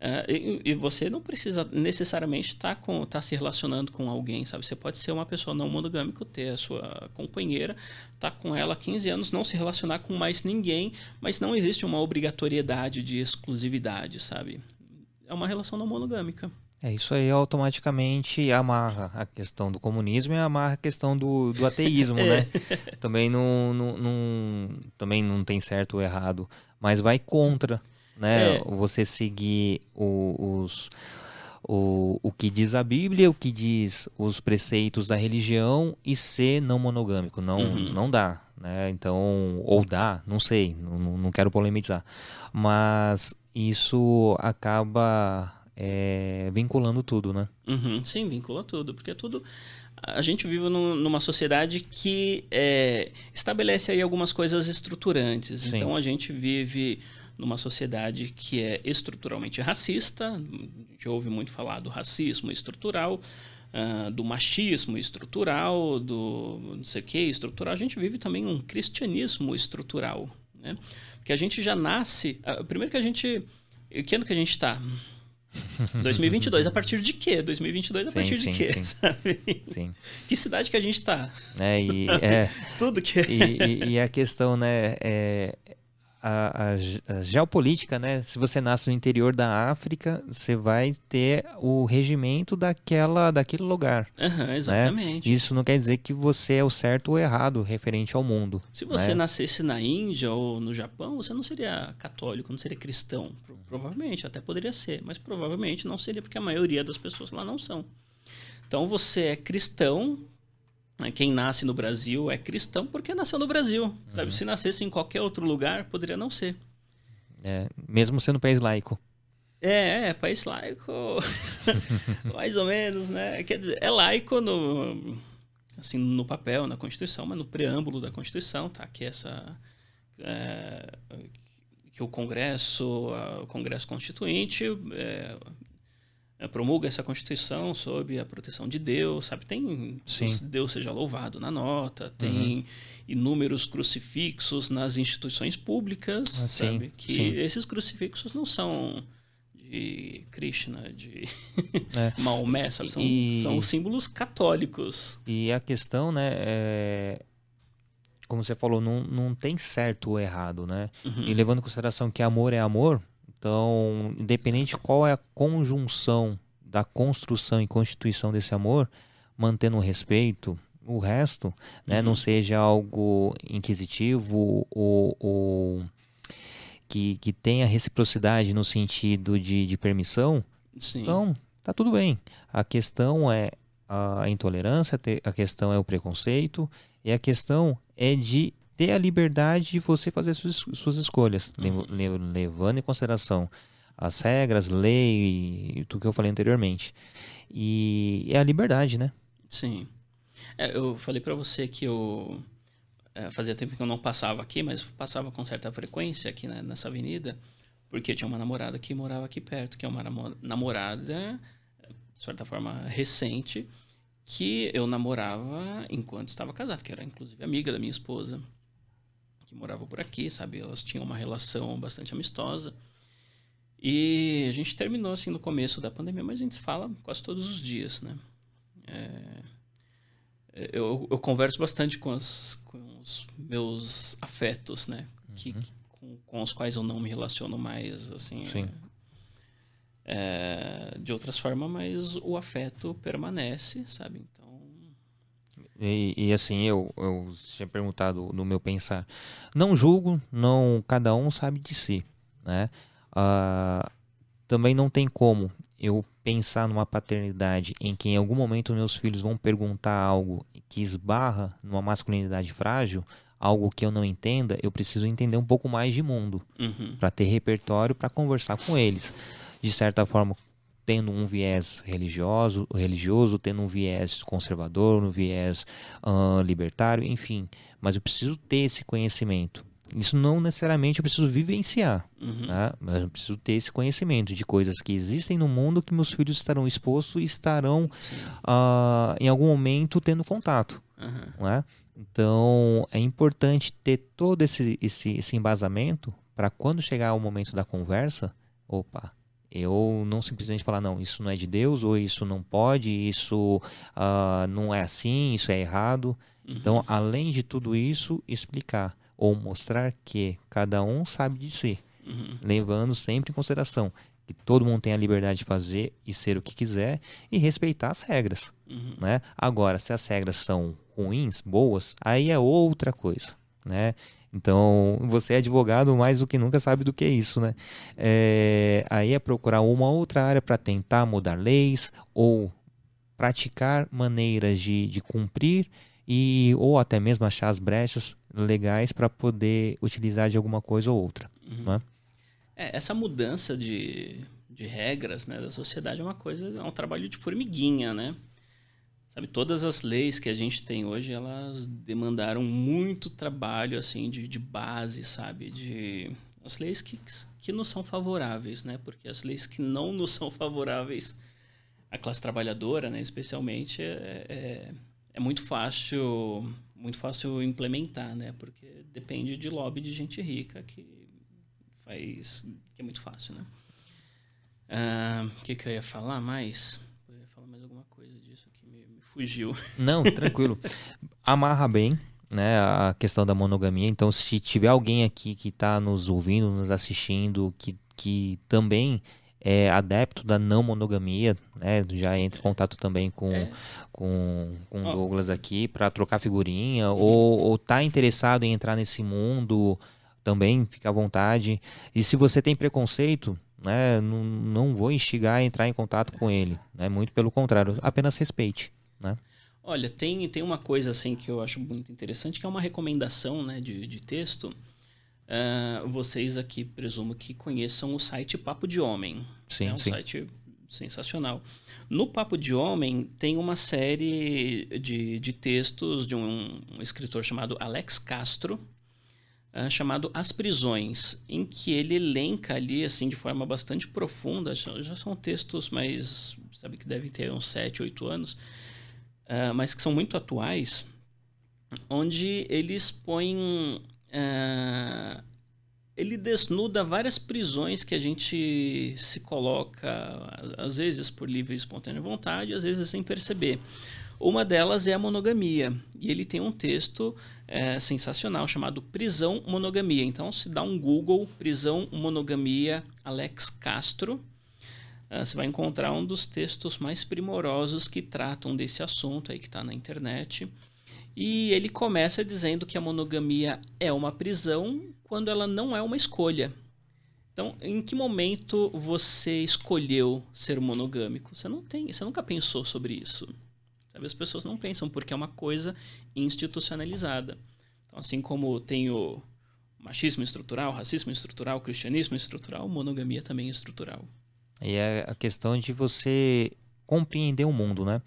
Uh, e, e, você não precisa necessariamente estar tá tá se relacionando com alguém, sabe? Você pode ser uma pessoa não monogâmica, ter a sua companheira, estar tá com ela há 15 anos, não se relacionar com mais ninguém, mas não existe uma obrigatoriedade de exclusividade, sabe? É uma relação não monogâmica. É, isso aí automaticamente amarra a questão do comunismo e amarra a questão do, do ateísmo, é. né? Também não, não, não, também não tem certo ou errado, mas vai contra, né? É. Você seguir o, os, o, o que diz a Bíblia, o que diz os preceitos da religião e ser não monogâmico. Não, uhum. não dá, né? Então, ou dá, não sei, não, não quero polemizar. Mas isso acaba é, vinculando tudo, né? Uhum, sim, vincula tudo, porque tudo a gente vive numa sociedade que é, estabelece aí algumas coisas estruturantes. Sim. Então a gente vive numa sociedade que é estruturalmente racista. A gente ouve muito falar do racismo estrutural, uh, do machismo estrutural, do não sei o que estrutural. A gente vive também um cristianismo estrutural, né? Porque a gente já nasce. Uh, primeiro que a gente. Que ano que a gente está? 2022 a partir de quê? 2022 a sim, partir sim, de quê? Sim. Sabe? Sim. Que cidade que a gente está? É, e, é, Tudo que. E, e, e, a questão, né? É, a, a, a, geopolítica, né? Se você nasce no interior da África, você vai ter o regimento daquela, daquele lugar. Uhum, exatamente. Né? Isso não quer dizer que você é o certo ou errado referente ao mundo. Se você né? nascesse na Índia ou no Japão, você não seria católico, não seria cristão. Provavelmente, até poderia ser, mas provavelmente não seria, porque a maioria das pessoas lá não são. Então você é cristão quem nasce no Brasil é cristão porque nasceu no Brasil. Uhum. Sabe? Se nascesse em qualquer outro lugar, poderia não ser. É, mesmo sendo país laico. É, é país laico, mais ou menos, né? Quer dizer, é laico no, assim, no papel, na Constituição, mas no preâmbulo da Constituição, tá? Que essa... É, que o Congresso, o Congresso Constituinte é, é, promulga essa Constituição sob a proteção de Deus, sabe? Tem Sim. Deus seja louvado na nota, tem uhum. inúmeros crucifixos nas instituições públicas, ah, sabe? Sim. Que sim. esses crucifixos não são de Krishna, de é. Maomé, sabe? São, e... são símbolos católicos. E a questão, né, é... como você falou, não, não tem certo ou errado, né? Uhum. E levando em consideração que amor é amor, então, independente qual é a conjunção da construção e constituição desse amor, mantendo o respeito, o resto, né, uhum. não seja algo inquisitivo ou, ou que, que tenha reciprocidade no sentido de, de permissão, Sim. então tá tudo bem. A questão é a intolerância, a questão é o preconceito, e a questão é de ter a liberdade de você fazer suas, suas escolhas, uhum. levando em consideração as regras, lei e tudo que eu falei anteriormente. E é a liberdade, né? Sim. É, eu falei para você que eu é, fazia tempo que eu não passava aqui, mas passava com certa frequência aqui né, nessa avenida, porque eu tinha uma namorada que morava aqui perto, que é uma namorada, de certa forma, recente, que eu namorava enquanto estava casado, que era inclusive amiga da minha esposa que moravam por aqui, sabe? Elas tinham uma relação bastante amistosa. E a gente terminou assim no começo da pandemia, mas a gente fala quase todos os dias, né? É, eu, eu, converso bastante com, as, com os meus afetos, né? Que, uhum. com, com, os quais eu não me relaciono mais, assim. Sim. É, de outras formas, mas o afeto permanece, sabe? E, e, assim, eu, eu tinha perguntado no meu pensar. Não julgo, não cada um sabe de si. Né? Uh, também não tem como eu pensar numa paternidade em que em algum momento meus filhos vão perguntar algo que esbarra numa masculinidade frágil, algo que eu não entenda, eu preciso entender um pouco mais de mundo uhum. para ter repertório para conversar com eles. De certa forma, tendo um viés religioso, religioso, tendo um viés conservador, um viés uh, libertário, enfim. Mas eu preciso ter esse conhecimento. Isso não necessariamente eu preciso vivenciar, uhum. né? mas eu preciso ter esse conhecimento de coisas que existem no mundo que meus filhos estarão expostos e estarão uh, em algum momento tendo contato. Uhum. Né? Então é importante ter todo esse, esse, esse embasamento para quando chegar o momento da conversa, opa, eu não simplesmente falar, não, isso não é de Deus, ou isso não pode, isso uh, não é assim, isso é errado. Uhum. Então, além de tudo isso, explicar ou mostrar que cada um sabe de si, uhum. levando sempre em consideração que todo mundo tem a liberdade de fazer e ser o que quiser e respeitar as regras. Uhum. Né? Agora, se as regras são ruins, boas, aí é outra coisa. Né? Então, você é advogado mais do que nunca sabe do que é isso, né? É, aí é procurar uma outra área para tentar mudar leis ou praticar maneiras de, de cumprir e ou até mesmo achar as brechas legais para poder utilizar de alguma coisa ou outra. Uhum. Né? É, essa mudança de, de regras né, da sociedade é uma coisa, é um trabalho de formiguinha, né? Sabe, todas as leis que a gente tem hoje, elas demandaram muito trabalho, assim, de, de base, sabe? De... As leis que, que nos são favoráveis, né? Porque as leis que não nos são favoráveis, a classe trabalhadora, né, especialmente, é, é, é muito fácil muito fácil implementar, né? Porque depende de lobby de gente rica que faz... que é muito fácil, né? O uh, ah, que, que eu ia falar mais? Fugiu. Não, tranquilo. Amarra bem, né, a questão da monogamia. Então, se tiver alguém aqui que está nos ouvindo, nos assistindo, que, que também é adepto da não monogamia, né, já entra em contato também com é. com, com oh. Douglas aqui para trocar figurinha uhum. ou, ou tá interessado em entrar nesse mundo, também fica à vontade. E se você tem preconceito, né, não, não vou instigar a entrar em contato com ele, né, muito pelo contrário, apenas respeite né? Olha, tem, tem uma coisa assim que eu acho muito interessante, que é uma recomendação né, de, de texto. Uh, vocês aqui, presumo que conheçam o site Papo de Homem. Sim, é um sim. site sensacional. No Papo de Homem tem uma série de, de textos de um, um escritor chamado Alex Castro, uh, chamado As Prisões, em que ele elenca ali, assim, de forma bastante profunda, já, já são textos mais, sabe, que devem ter uns 7, 8 anos, uh, mas que são muito atuais, onde eles põem. Uh, ele desnuda várias prisões que a gente se coloca, às vezes por livre e espontânea vontade, às vezes sem perceber. Uma delas é a monogamia. E ele tem um texto é, sensacional chamado Prisão Monogamia. Então, se dá um Google, Prisão Monogamia Alex Castro, você vai encontrar um dos textos mais primorosos que tratam desse assunto aí que está na internet. E ele começa dizendo que a monogamia é uma prisão quando ela não é uma escolha. Então, em que momento você escolheu ser monogâmico? Você não tem, você nunca pensou sobre isso. Sabe? As pessoas não pensam porque é uma coisa institucionalizada. Então, assim como tem o machismo estrutural, racismo estrutural, cristianismo estrutural, monogamia também é estrutural. E é a questão de você compreender o mundo, né?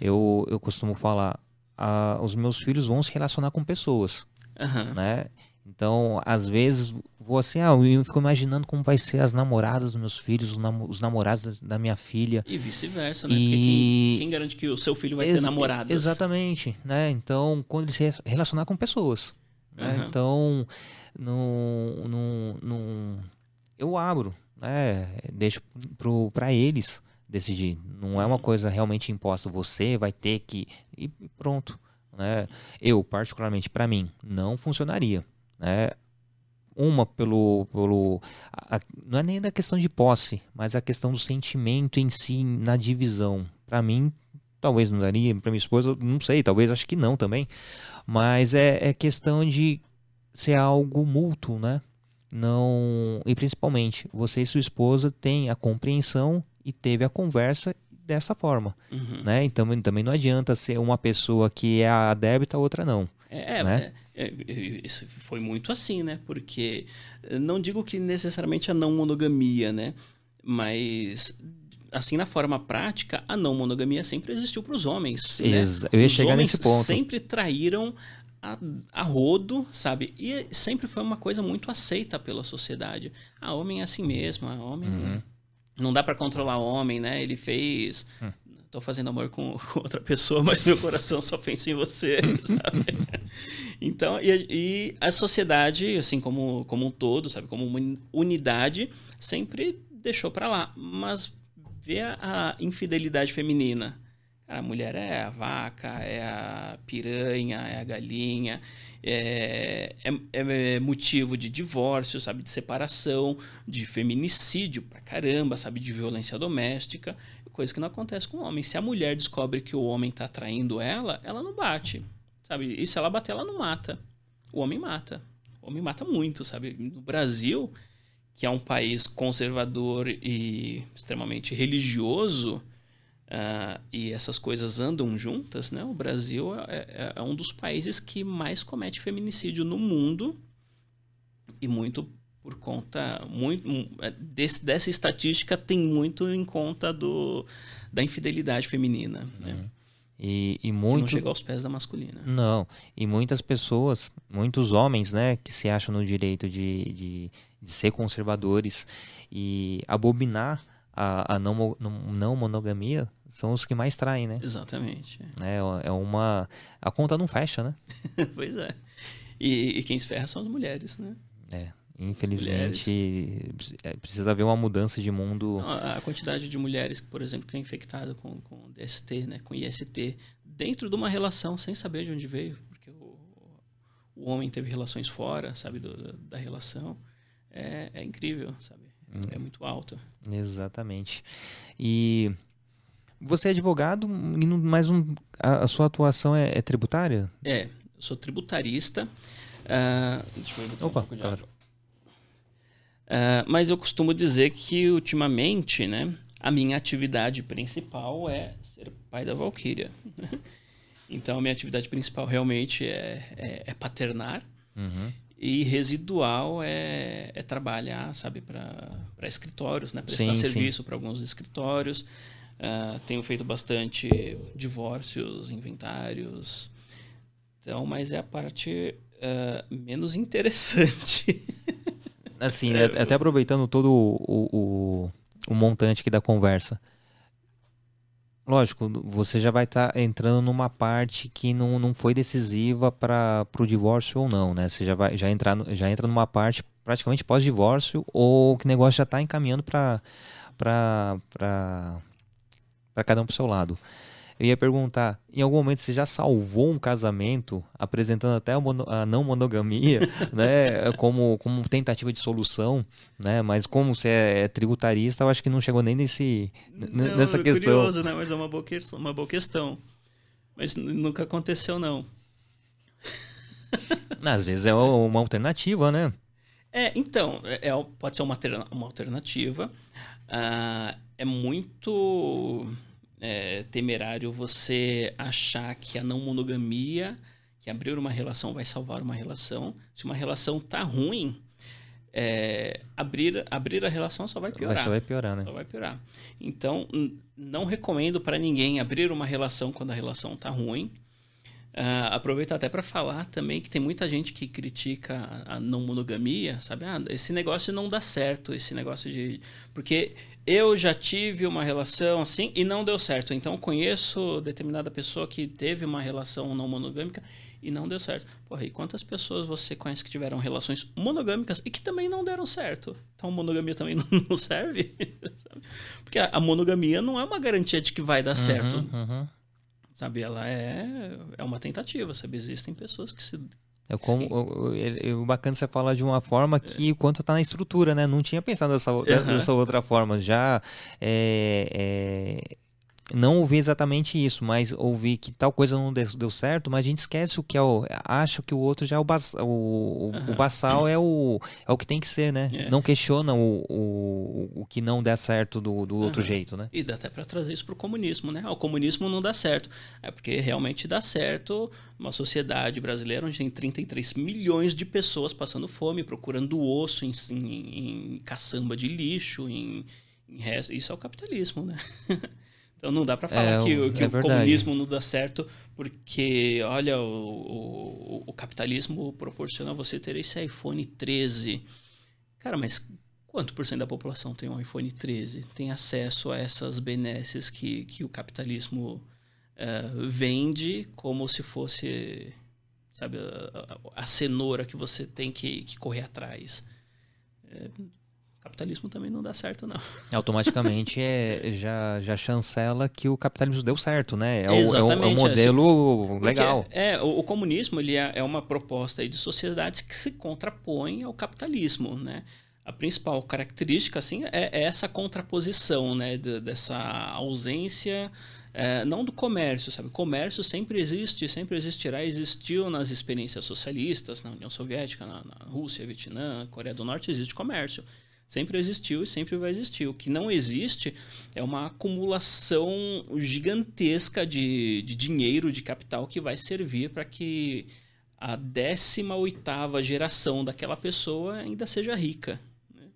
Eu, eu costumo falar, ah, os meus filhos vão se relacionar com pessoas, uhum. né? Então, às vezes, vou assim, ah, eu fico imaginando como vai ser as namoradas dos meus filhos, os, nam os namorados da, minha filha. E vice-versa, né? E... Porque quem, quem, garante que o seu filho vai Ex ter namoradas? Exatamente, né? Então, quando ele se relacionar com pessoas. Né? Uhum. Então, não, não, não, eu abro, né, deixo para eles decidir. Não é uma coisa realmente imposta. Você vai ter que. E pronto. Né? Eu, particularmente, para mim, não funcionaria. Né? Uma pelo. pelo a, não é nem da questão de posse, mas a questão do sentimento em si, na divisão. Para mim, talvez não daria. Para minha esposa, não sei, talvez acho que não também. Mas é, é questão de ser algo mútuo, né? Não e principalmente você e sua esposa têm a compreensão e teve a conversa dessa forma, uhum. né? Então também não adianta ser uma pessoa que é a débita, a outra não. É, né? é, é, isso foi muito assim, né? Porque não digo que necessariamente a não monogamia, né? Mas assim, na forma prática, a não monogamia sempre existiu para os homens. Né? Eu ia os chegar nesse ponto. sempre traíram a, a, rodo, sabe? E sempre foi uma coisa muito aceita pela sociedade. A ah, homem é assim mesmo, a homem uhum. não dá para controlar homem, né? Ele fez uhum. tô fazendo amor com, com, outra pessoa, mas meu coração só pensa em você, sabe? então, e, e, a sociedade, assim como, como um todo, sabe? Como uma unidade, sempre deixou para lá. Mas vê a, a infidelidade feminina a mulher é a vaca, é a piranha, é a galinha, é, é, é, motivo de divórcio, sabe, de separação, de feminicídio pra caramba, sabe, de violência doméstica, coisa que não acontece com o homem. Se a mulher descobre que o homem tá traindo ela, ela não bate, sabe? E se ela bater, ela não mata. O homem mata. O homem mata muito, sabe? No Brasil, que é um país conservador e extremamente religioso, Uh, e essas coisas andam juntas, né? O Brasil é, é, é, um dos países que mais comete feminicídio no mundo e muito por conta muito é, desse, dessa estatística tem muito em conta do da infidelidade feminina, né? Uhum. E, e muito... não chega aos pés da masculina. Não. E muitas pessoas, muitos homens, né, que se acham no direito de, de, de ser conservadores e abominar a, a não, não monogamia são os que mais traem, né? Exatamente. É, é uma. A conta não fecha, né? pois é. E, e, quem se ferra são as mulheres, né? É. Infelizmente, mulheres. É, precisa haver uma mudança de mundo. A quantidade de mulheres, por exemplo, que é infectada com, com DST, né, com IST, dentro de uma relação sem saber de onde veio, porque o, o homem teve relações fora, sabe, do, da relação, é, é incrível, sabe? Hum. É muito alta. Exatamente. E você é advogado, mas um, a, a, sua atuação é, é, tributária? É, eu sou tributarista. Uh, deixa eu Opa, um claro. Uh, mas eu costumo dizer que ultimamente, né, a minha atividade principal é ser pai da Valkyria. então, a minha atividade principal realmente é, é, é paternar. Uhum. E residual é, é trabalhar, sabe, para escritórios, né? Prestar sim, serviço para alguns escritórios. Uh, tenho feito bastante divórcios, inventários. Então, mas é a parte uh, menos interessante. Assim, é, até aproveitando todo o, o, o montante aqui da conversa. Lógico, você já vai estar tá entrando numa parte que não, não foi decisiva para o divórcio ou não, né? Você já, vai, já, entrar, já entra numa parte praticamente pós-divórcio ou que o negócio já está encaminhando para cada um para o seu lado. Eu ia perguntar, em algum momento você já salvou um casamento, apresentando até a, não monogamia, né, como, como tentativa de solução, né? Mas como você é, é tributarista, eu acho que não chegou nem nesse, não, nessa é questão. curioso, né? Mas é uma boa, questão, uma boa questão. Mas nunca aconteceu, não. Às vezes é uma alternativa, né? É, então, é, é pode ser uma, uma alternativa. Uh, é muito é, temerário você achar que a não monogamia, que abrir uma relação vai salvar uma relação. Se uma relação tá ruim, é, abrir, abrir a relação só vai piorar. Só vai piorar, né? Só vai piorar. Então, não recomendo para ninguém abrir uma relação quando a relação tá ruim. Uh, aproveito até para falar também que tem muita gente que critica a não monogamia, sabe? Ah, esse negócio não dá certo, esse negócio de. Porque eu já tive uma relação assim e não deu certo. Então conheço determinada pessoa que teve uma relação não monogâmica e não deu certo. Porra, e quantas pessoas você conhece que tiveram relações monogâmicas e que também não deram certo? Então monogamia também não serve? Porque a monogamia não é uma garantia de que vai dar uhum, certo. Uhum. Sabe, ela é, é uma tentativa, sabe? Existem pessoas que se. É como o, o, bacana você falar de uma forma que é. quanto está na estrutura, né? Não tinha pensado dessa, uhum. dessa outra forma. Já é, é não ouvi exatamente isso, mas ouvi que tal coisa não deu certo, mas a gente esquece o que é o. acha que o outro já é o, bas, o, uhum. o basal é o, é o que tem que ser, né? É. Não questiona o, o, o que não der certo do, do uhum. outro jeito, né? E dá até para trazer isso pro comunismo, né? O comunismo não dá certo. É porque realmente dá certo uma sociedade brasileira onde tem 33 milhões de pessoas passando fome, procurando osso em, em, em caçamba de lixo, em Isso é o capitalismo, né? Então não dá para falar é, que, que é o comunismo não dá certo porque, olha, o, o, o, capitalismo proporciona você ter esse iPhone 13. Cara, mas quanto por cento da população tem um iPhone 13? Tem acesso a essas benesses que, que o capitalismo uh, vende como se fosse, sabe, a, a, a, cenoura que você tem que, que correr atrás. É, capitalismo também não dá certo, não. Automaticamente é, já, já chancela que o capitalismo deu certo, né? É, o, é, o, é o modelo assim, legal. É, o, o, comunismo ele é, é uma proposta de sociedades que se contrapõe ao capitalismo, né? A principal característica, assim, é, é essa contraposição, né? De, dessa ausência, é, não do comércio, sabe? Comércio sempre existe, sempre existirá, existiu nas experiências socialistas, na União Soviética, na, na Rússia, Vietnã, Coreia do Norte, existe comércio. Sempre existiu e sempre vai existir. O que não existe é uma acumulação gigantesca de, de dinheiro, de capital que vai servir para que a 18 geração daquela pessoa ainda seja rica. Né?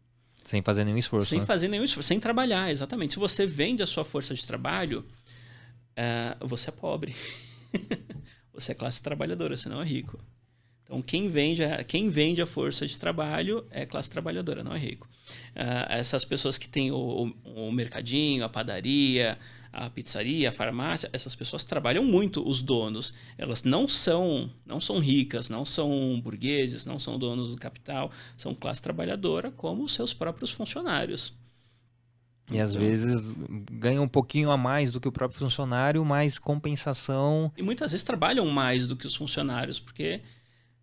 Sem fazer nenhum esforço. Sem né? fazer nenhum esforço, sem trabalhar, exatamente. Se você vende a sua força de trabalho, uh, você é pobre. você é classe trabalhadora, você não é rico. Então, quem vende, a, quem vende a força de trabalho é classe trabalhadora, não é rico. Uh, essas pessoas que têm o, o, o, mercadinho, a padaria, a pizzaria, a farmácia, essas pessoas trabalham muito, os donos. Elas não são, não são ricas, não são burgueses, não são donos do capital, são classe trabalhadora como os seus próprios funcionários. E às então, vezes ganham um pouquinho a mais do que o próprio funcionário, mais compensação. E muitas vezes trabalham mais do que os funcionários, porque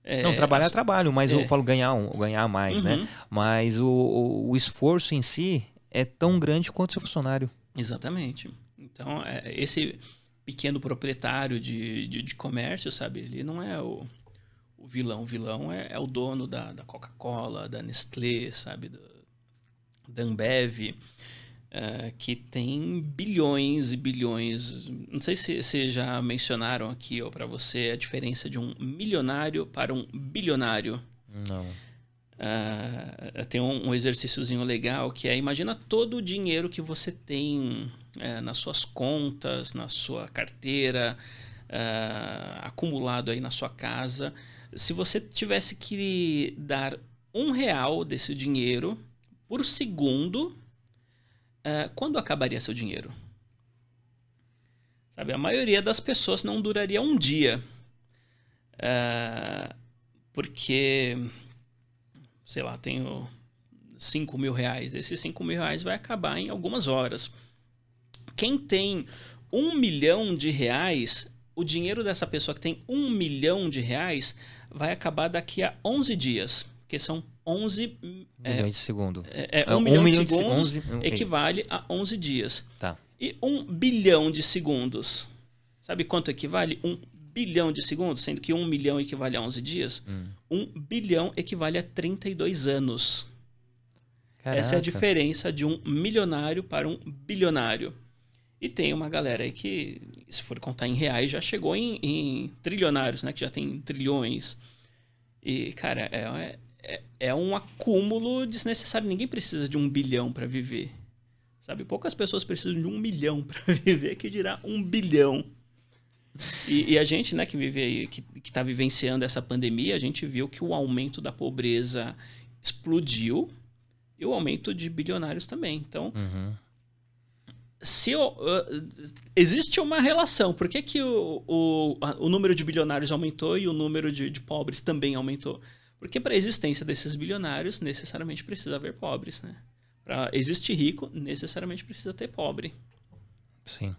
é, não, trabalhar é trabalho, mas é. eu falo ganhar, ganhar mais, né? uhum. né? Mas o, o, o, esforço em si é tão grande quanto seu funcionário. Exatamente. Então, é, esse pequeno proprietário de, de, de, comércio, sabe? Ele não é o, o vilão. O vilão é, é o dono da, da Coca-Cola, da Nestlé, sabe? Do, da Ambev. Uh, que tem bilhões e bilhões. Não sei se, se já mencionaram aqui ou para você a diferença de um milionário para um bilionário. Não. Uh, tem um, um exercíciozinho legal que é imagina todo o dinheiro que você tem uh, nas suas contas, na sua carteira, acumulado aí na sua casa. Se você tivesse que dar um real desse dinheiro por segundo uh, quando acabaria seu dinheiro? Sabe, a maioria das pessoas não duraria um dia. Uh, porque, sei lá, tenho 5 mil reais. Esses 5 mil reais vai acabar em algumas horas. Quem tem um milhão de reais, o dinheiro dessa pessoa que tem um milhão de reais vai acabar daqui a 11 dias, que são 11 milhões é, de segundo. É, é, um, um milhão, milhão de segundos de 11, equivale a 11 dias. Tá. E um bilhão de segundos, sabe quanto equivale? Um bilhão de segundos, sendo que um milhão equivale a 11 dias. Hum. Um bilhão equivale a 32 anos. Caraca. Essa é a diferença de um milionário para um bilionário. E tem uma galera aí que, se for contar em reais, já chegou em, em trilionários, né? Que já tem trilhões. E, cara, é, é, é um acúmulo desnecessário. Ninguém precisa de um bilhão para viver. Sabe? Poucas pessoas precisam de um milhão para viver, que dirá um bilhão. E, e, a gente, né, que vive aí, que, que tá vivenciando essa pandemia, a gente viu que o aumento da pobreza explodiu e o aumento de bilionários também. Então, uhum. se uh, existe uma relação, por que, que o, o, o número de bilionários aumentou e o número de, de pobres também aumentou? Porque para a existência desses bilionários, necessariamente precisa haver pobres, né? Para existir rico, necessariamente precisa ter pobre. Sim.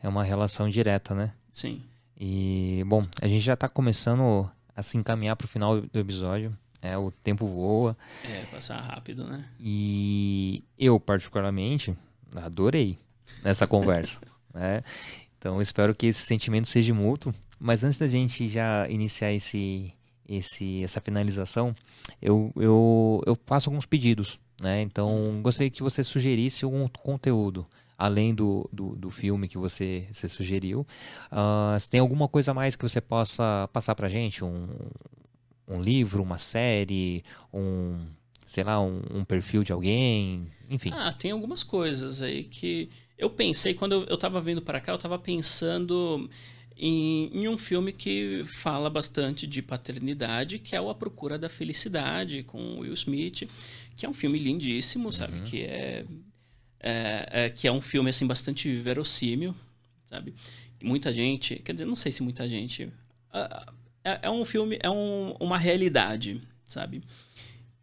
É uma relação direta, né? Sim. E, bom, a gente já está começando a se encaminhar para o final do episódio. É, o tempo voa. É, passar rápido, né? E eu, particularmente, adorei essa conversa. né? Então, espero que esse sentimento seja mútuo. Mas antes da gente já iniciar esse, esse, essa finalização, eu, eu, eu faço alguns pedidos. Né? Então, gostaria que você sugerisse algum conteúdo, além do, do, do filme que você, você sugeriu. Uh, se tem alguma coisa mais que você possa passar para gente? Um, um livro, uma série, um sei lá, um, um perfil de alguém, enfim. Ah, tem algumas coisas aí que eu pensei, quando eu, eu tava vindo para cá, eu tava pensando em, em, um filme que fala bastante de paternidade, que é o A Procura da Felicidade, com Will Smith, que é um filme lindíssimo, sabe? Uhum. Que é, é, é, que é um filme assim bastante verossímil, sabe? Muita gente, quer dizer, não sei se muita gente, é, é um filme, é um, uma realidade, sabe?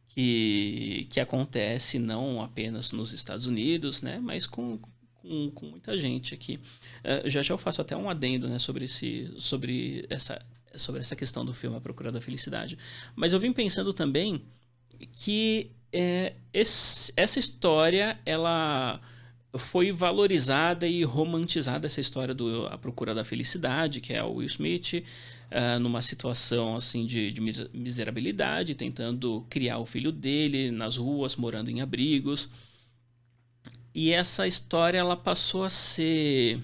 Que, que acontece não apenas nos Estados Unidos, né? Mas com com, com muita gente aqui. Uh, já já eu faço até um adendo né, sobre, esse, sobre, essa, sobre essa questão do filme A Procura da Felicidade. Mas eu vim pensando também que é, esse, essa história ela foi valorizada e romantizada essa história do A Procura da Felicidade, que é o Will Smith, uh, numa situação assim de, de, miserabilidade, tentando criar o filho dele nas ruas, morando em abrigos. E essa história ela passou a ser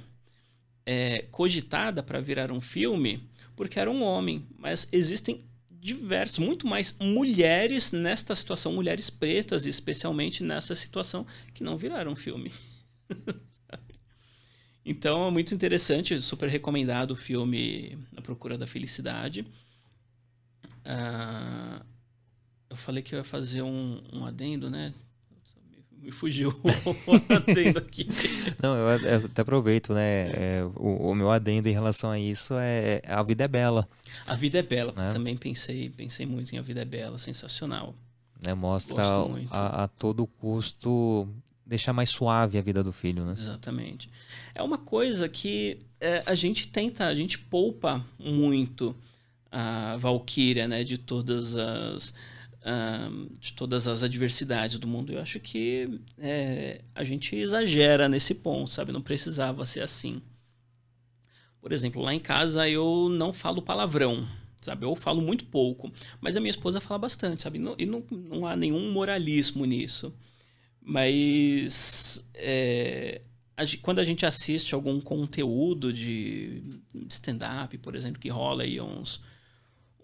é, cogitada para virar um filme porque era um homem. Mas existem diversos, muito mais mulheres nesta situação, mulheres pretas, especialmente nessa situação, que não viraram filme. então é muito interessante, super recomendado o filme A Procura da Felicidade. Uh, eu falei que eu ia fazer um, um adendo, né? Me fugiu o adendo aqui. Não, eu, eu, até aproveito, né? É, o, o, meu adendo em relação a isso é A Vida é Bela. A Vida é Bela. Né? Também pensei, pensei muito em A Vida é Bela, sensacional. É, mostra a, a, todo custo deixar mais suave a vida do filho, né? Exatamente. É uma coisa que é, a gente tenta, a gente poupa muito a Valkyria, né? De todas as de todas as adversidades do mundo. Eu acho que é, a gente exagera nesse ponto, sabe? Não precisava ser assim. Por exemplo, lá em casa eu não falo palavrão, sabe? Eu falo muito pouco, mas a minha esposa fala bastante, sabe? E não, não há nenhum moralismo nisso. Mas é, quando a gente assiste algum conteúdo de stand-up, por exemplo, que rola aí uns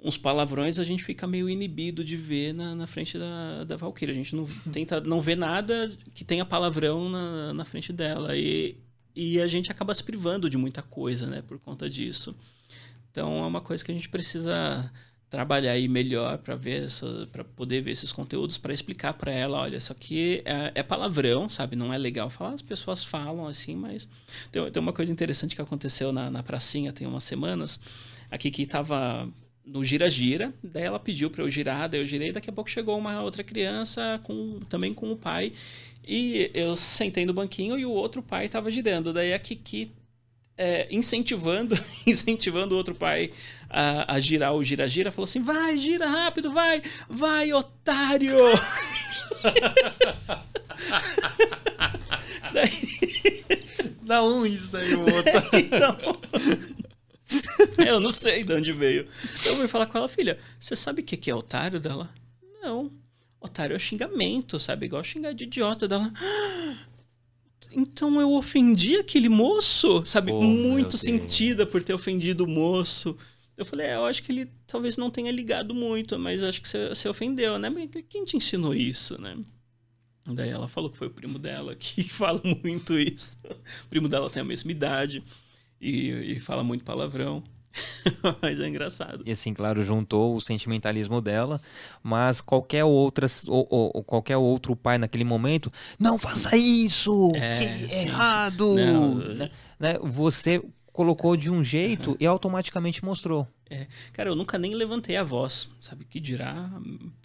uns palavrões a gente fica meio inibido de ver na, na frente da, da Valkyria. A gente não tenta não vê nada que tenha palavrão na, na frente dela. E, e a gente acaba se privando de muita coisa, né, por conta disso. Então é uma coisa que a gente precisa trabalhar aí melhor para ver essa para poder ver esses conteúdos para explicar para ela olha isso aqui é, é, palavrão sabe não é legal falar as pessoas falam assim mas tem, tem uma coisa interessante que aconteceu na, na pracinha tem umas semanas aqui que estava no gira-gira, daí ela pediu para eu girar, daí eu girei, daqui a pouco chegou uma outra criança com também com o pai, e eu sentei no banquinho e o outro pai estava girando, daí a Kiki é, incentivando, incentivando o outro pai a, a girar o gira-gira, falou assim, vai, gira rápido, vai, vai, otário! daí... Dá um isso aí, o outro. então... eu não sei de onde veio. Eu fui falar com ela, filha, você sabe o que é otário dela? Não. Otário é xingamento, sabe? Igual xingar de idiota dela. Então eu ofendi aquele moço, sabe? Oh, Muito sentida por ter ofendido o moço. Eu falei, é, eu acho que ele talvez não tenha ligado muito, mas acho que você, você ofendeu, né? Mas quem te ensinou isso, né? Daí ela falou que foi o primo dela que fala muito isso. O primo dela tem a mesma idade e, e fala muito palavrão. mas é engraçado. E assim, claro, juntou o sentimentalismo dela, mas qualquer outra ou, ou, qualquer outro pai naquele momento, não faça isso, é, que é errado. Não, né? né? Você colocou de um jeito e automaticamente mostrou. É. Cara, eu nunca nem levantei a voz, sabe? Que dirá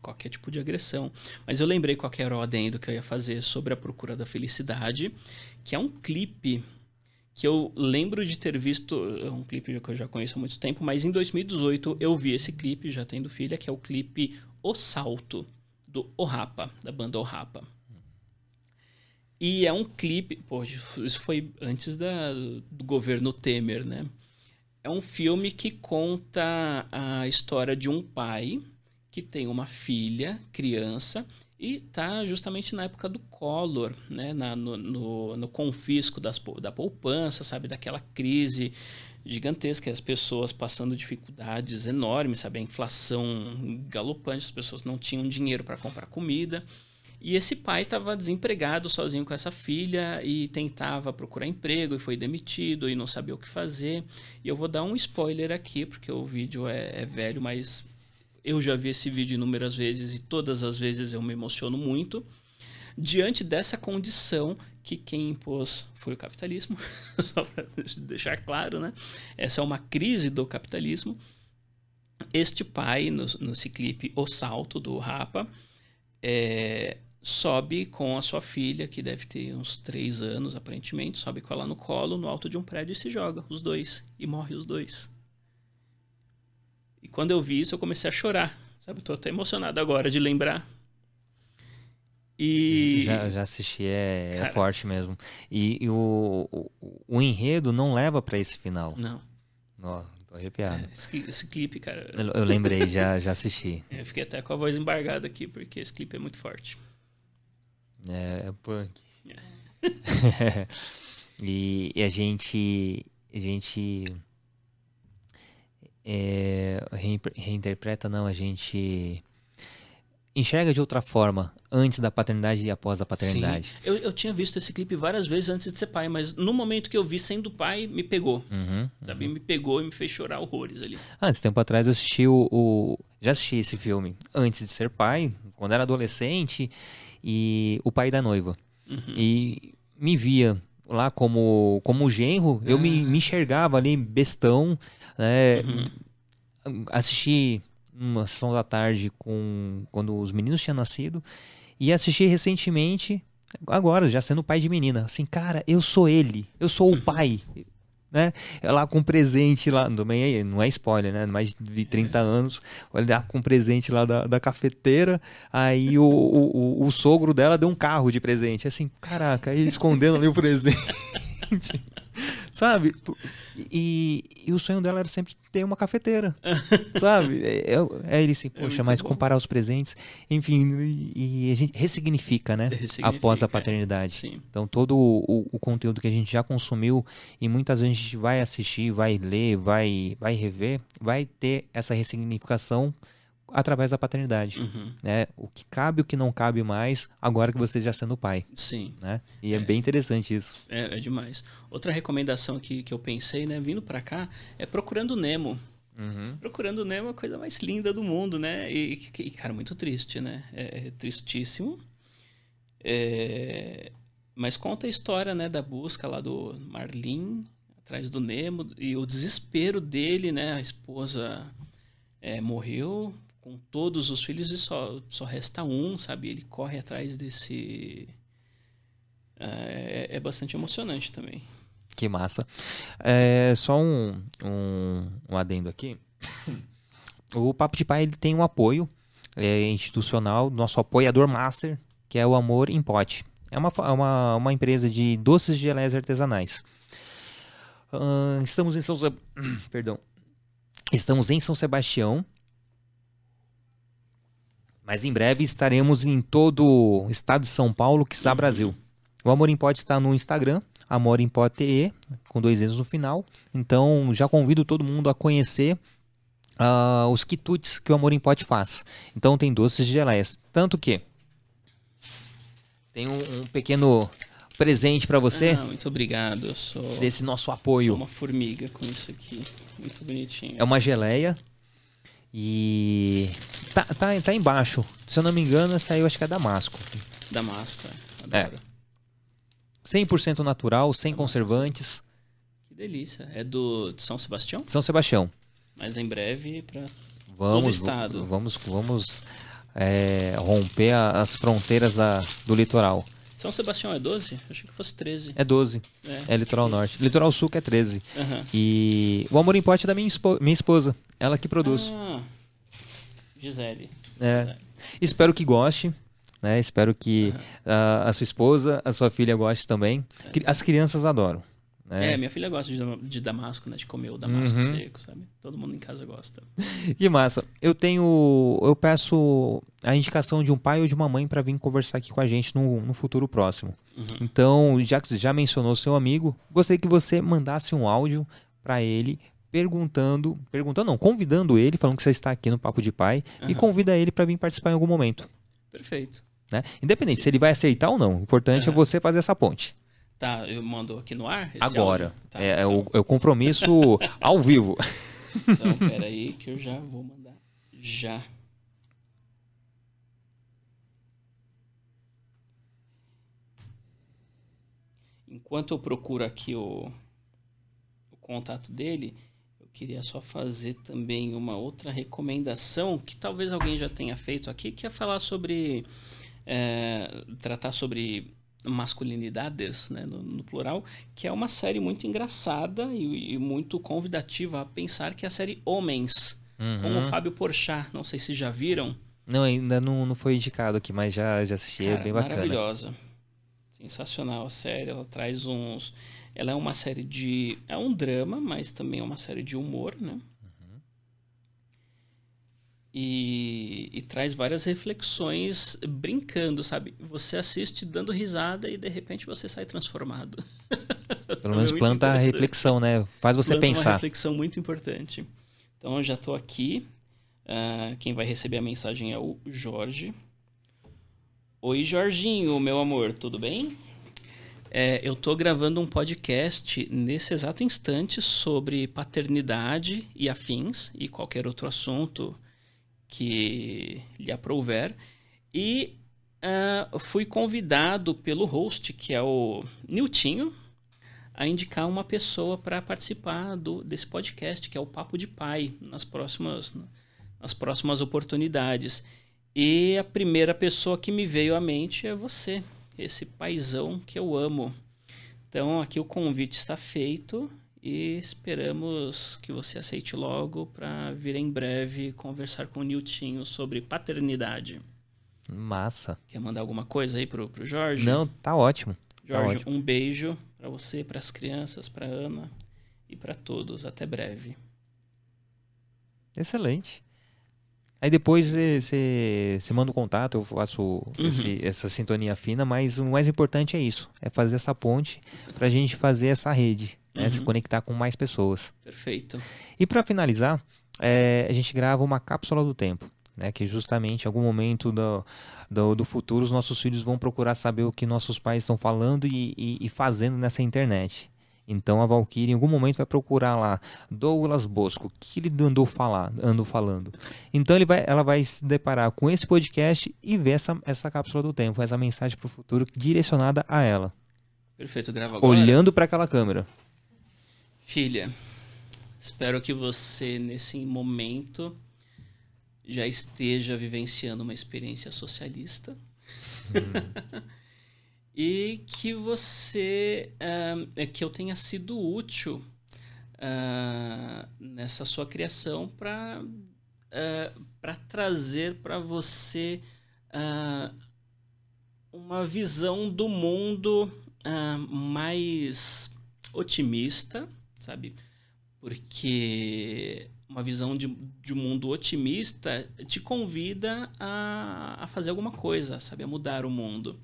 qualquer tipo de agressão. Mas eu lembrei qual era o adendo que eu ia fazer sobre a procura da felicidade, que é um clipe que eu lembro de ter visto, é um clipe que eu já conheço há muito tempo, mas em 2018 eu vi esse clipe, já tendo filha, que é o clipe O Salto, do O Rapa, da banda O Rapa. E é um clipe, pô, isso foi antes da, do governo Temer, né? É um filme que conta a história de um pai que tem uma filha, criança, E tá justamente na época do Collor, né? Na, no, no, no confisco das, da poupança, sabe? Daquela crise gigantesca, as pessoas passando dificuldades enormes, sabe? A inflação galopante, as pessoas não tinham dinheiro para comprar comida. E esse pai estava desempregado, sozinho com essa filha, e tentava procurar emprego, e foi demitido, e não sabia o que fazer. E eu vou dar um spoiler aqui, porque o vídeo é, é velho, mas eu já vi esse vídeo inúmeras vezes, e todas as vezes eu me emociono muito. Diante dessa condição que quem impôs foi o capitalismo, só para deixar claro, né? Essa é uma crise do capitalismo. Este pai, no, nesse clipe O Salto, do Rapa, é, sobe com a sua filha, que deve ter uns três anos aparentemente, sobe com ela no colo, no alto de um prédio e se joga, os dois, e morre os dois. Quando eu vi isso, eu comecei a chorar, sabe? Estou até emocionado agora de lembrar. E... Já, já assisti, é, é forte mesmo. E, e o, o, o, enredo não leva para esse final. Não. Ó, tô arrepiado. É, esse, esse, clipe, cara. Eu, eu lembrei, já, já assisti. Eu fiquei até com a voz embargada aqui, porque esse clipe é muito forte. É, é punk. É. e, e, a gente. A gente. É, reinterpreta, não, a gente enxerga de outra forma antes da paternidade e após a paternidade. Eu, eu tinha visto esse clipe várias vezes antes de ser pai, mas no momento que eu vi sendo pai, me pegou. Uhum, sabe? Uhum. Me pegou e me fez chorar horrores ali. Ah, esse tempo atrás eu assisti o, o, Já assisti esse filme antes de ser pai, quando era adolescente, e o pai da noiva. Uhum. E me via lá como, como genro, eu me, ah. me enxergava ali bestão, né? Uhum. Assisti uma sessão da tarde com quando os meninos tinham nascido e assisti recentemente agora já sendo pai de menina assim cara eu sou ele eu sou o uhum. pai né? Lá com presente lá, também é, não é spoiler, né? Mais de 30 anos, olhar com presente lá da, da cafeteira, aí o, o, o, sogro dela deu um carro de presente. Assim, caraca, aí escondendo ali o presente. sabe? E, e, o sonho dela era sempre ter uma cafeteira, sabe? É, é, é ele assim, é poxa, é mas bom. comparar os presentes, enfim, e, e a gente ressignifica, né? Ressignifica, Após a paternidade. Sim. Então, todo o, o, conteúdo que a gente já consumiu e muitas vezes a gente vai assistir, vai ler, vai, vai rever, vai ter essa ressignificação através da paternidade. Uhum. Né? O que cabe, o que não cabe mais, agora que você já sendo pai. Sim. Né? E é, é bem interessante isso. É, é, demais. Outra recomendação que, que eu pensei, né, vindo para cá, é Procurando Nemo. Uhum. Procurando Nemo é a coisa mais linda do mundo, né? E, e cara, muito triste, né? É, é tristíssimo. É... Mas conta a história, né, da busca lá do Marlin atrás do Nemo e o desespero dele, né? A esposa é, morreu, com todos os filhos e só, só resta um, sabe? Ele corre atrás desse. É, é bastante emocionante também. Que massa. É, só um, um, um adendo aqui. O Papo de Pai ele tem um apoio é, institucional, nosso apoiador master, que é o Amor em Pote. É uma, é uma, uma empresa de doces de geleias artesanais. Uh, estamos em São Perdão. Estamos em São Sebastião, mas em breve estaremos em todo o estado de São Paulo, que está. Brasil. O Amor em Pote está no Instagram, Amor em Pote com dois E's no final. Então já convido todo mundo a conhecer uh, os quitutes que o Amor em Pote faz. Então tem doces de geleias. Tanto que tem um, um pequeno presente para você. Ah, muito obrigado. Eu sou desse nosso apoio. Sou uma formiga com isso aqui. Muito bonitinho. É uma geleia e tá, tá, tá embaixo. Se eu não me engano, essa aí eu acho que é Damasco. Damasco, é. Adoro. É. 100% natural, sem Damasco, conservantes. Que delícia. É do de São Sebastião? São Sebastião. Mas em breve para todo o estado. Vamos, vamos é, romper a, as fronteiras da, do litoral. São Sebastião é 12? Achei que fosse 13. É 12. É, é Litoral Norte. Isso. Litoral Sul que é 13. Uhum. E o Amor em Pote é da minha, esposa, minha esposa. Ela que produz. Ah, Gisele. É. Gisele. Espero que goste. Né? Espero que uhum. a, a, sua esposa, a sua filha goste também. É. As crianças adoram. Né? É, minha filha gosta de, de damasco, né? De comer o damasco uhum. seco, sabe? Todo mundo em casa gosta. Que massa. Eu tenho. Eu peço a indicação de um pai ou de uma mãe para vir conversar aqui com a gente no, no futuro próximo. Uhum. Então, já que você já mencionou seu amigo, gostaria que você mandasse um áudio para ele perguntando, perguntando não, convidando ele, falando que você está aqui no Papo de Pai uhum. e convida ele para vir participar em algum momento. Perfeito. Né? Independente Sim. se ele vai aceitar ou não, o importante é você fazer essa ponte. Tá, eu mando aqui no ar? Agora. Tá, é, então. é, o, é o compromisso ao vivo. Então, peraí que eu já vou mandar. Já. Enquanto eu procuro aqui o, o contato dele, eu queria só fazer também uma outra recomendação que talvez alguém já tenha feito aqui, que é falar sobre. É, tratar sobre masculinidades, né, no, no, plural, que é uma série muito engraçada e, e, muito convidativa a pensar que é a série Homens, uhum. com o Fábio Porchat. Não sei se já viram. Não, ainda não, não foi indicado aqui, mas já, já assisti, é Cara, é bem bacana. Maravilhosa. Sensacional a série, ela traz uns... Ela é uma série de... É um drama, mas também é uma série de humor, né? E, e, traz várias reflexões brincando, sabe? Você assiste dando risada e de repente você sai transformado. Pelo menos é planta a reflexão, né? Faz você planta pensar. Uma reflexão muito importante. Então eu já estou aqui. Uh, quem vai receber a mensagem é o Jorge. Oi, Jorginho, meu amor, tudo bem? É, eu estou gravando um podcast nesse exato instante sobre paternidade e afins e qualquer outro assunto que lhe aprouver. E uh, fui convidado pelo host, que é o Niltinho, a indicar uma pessoa para participar do, desse podcast, que é o Papo de Pai, nas próximas, nas próximas oportunidades. E a primeira pessoa que me veio à mente é você, esse paizão que eu amo. Então aqui o convite está feito e esperamos que você aceite logo para vir em breve conversar com o Niltinho sobre paternidade. Massa. Quer mandar alguma coisa aí pro, pro Jorge? Não, tá ótimo. Tá Jorge, tá ótimo. um beijo para você, para as crianças, para Ana e para todos. Até breve. Excelente. Aí depois você manda o contato, eu faço uhum. esse, essa sintonia fina, mas o mais importante é isso, é fazer essa ponte para a gente fazer essa rede né, uhum. se conectar com mais pessoas. Perfeito. E para finalizar, é, a gente grava uma cápsula do tempo. Né, que justamente em algum momento do, do, do, futuro os nossos filhos vão procurar saber o que nossos pais estão falando e, e, e fazendo nessa internet. Então a Valkyrie em algum momento vai procurar lá Douglas Bosco, o que ele andou falar, andou falando. Então ele vai, ela vai se deparar com esse podcast e ver essa, essa cápsula do tempo, essa mensagem para o futuro direcionada a ela. Perfeito, grava agora. Olhando para aquela câmera. Filha, espero que você, nesse momento, já esteja vivenciando uma experiência socialista. Hum. e que você. Uh, que eu tenha sido útil uh, nessa sua criação para uh, para trazer para você uma visão do mundo mais otimista sabe? Porque uma visão de, de um mundo otimista te convida a, a fazer alguma coisa, sabe? A mudar o mundo.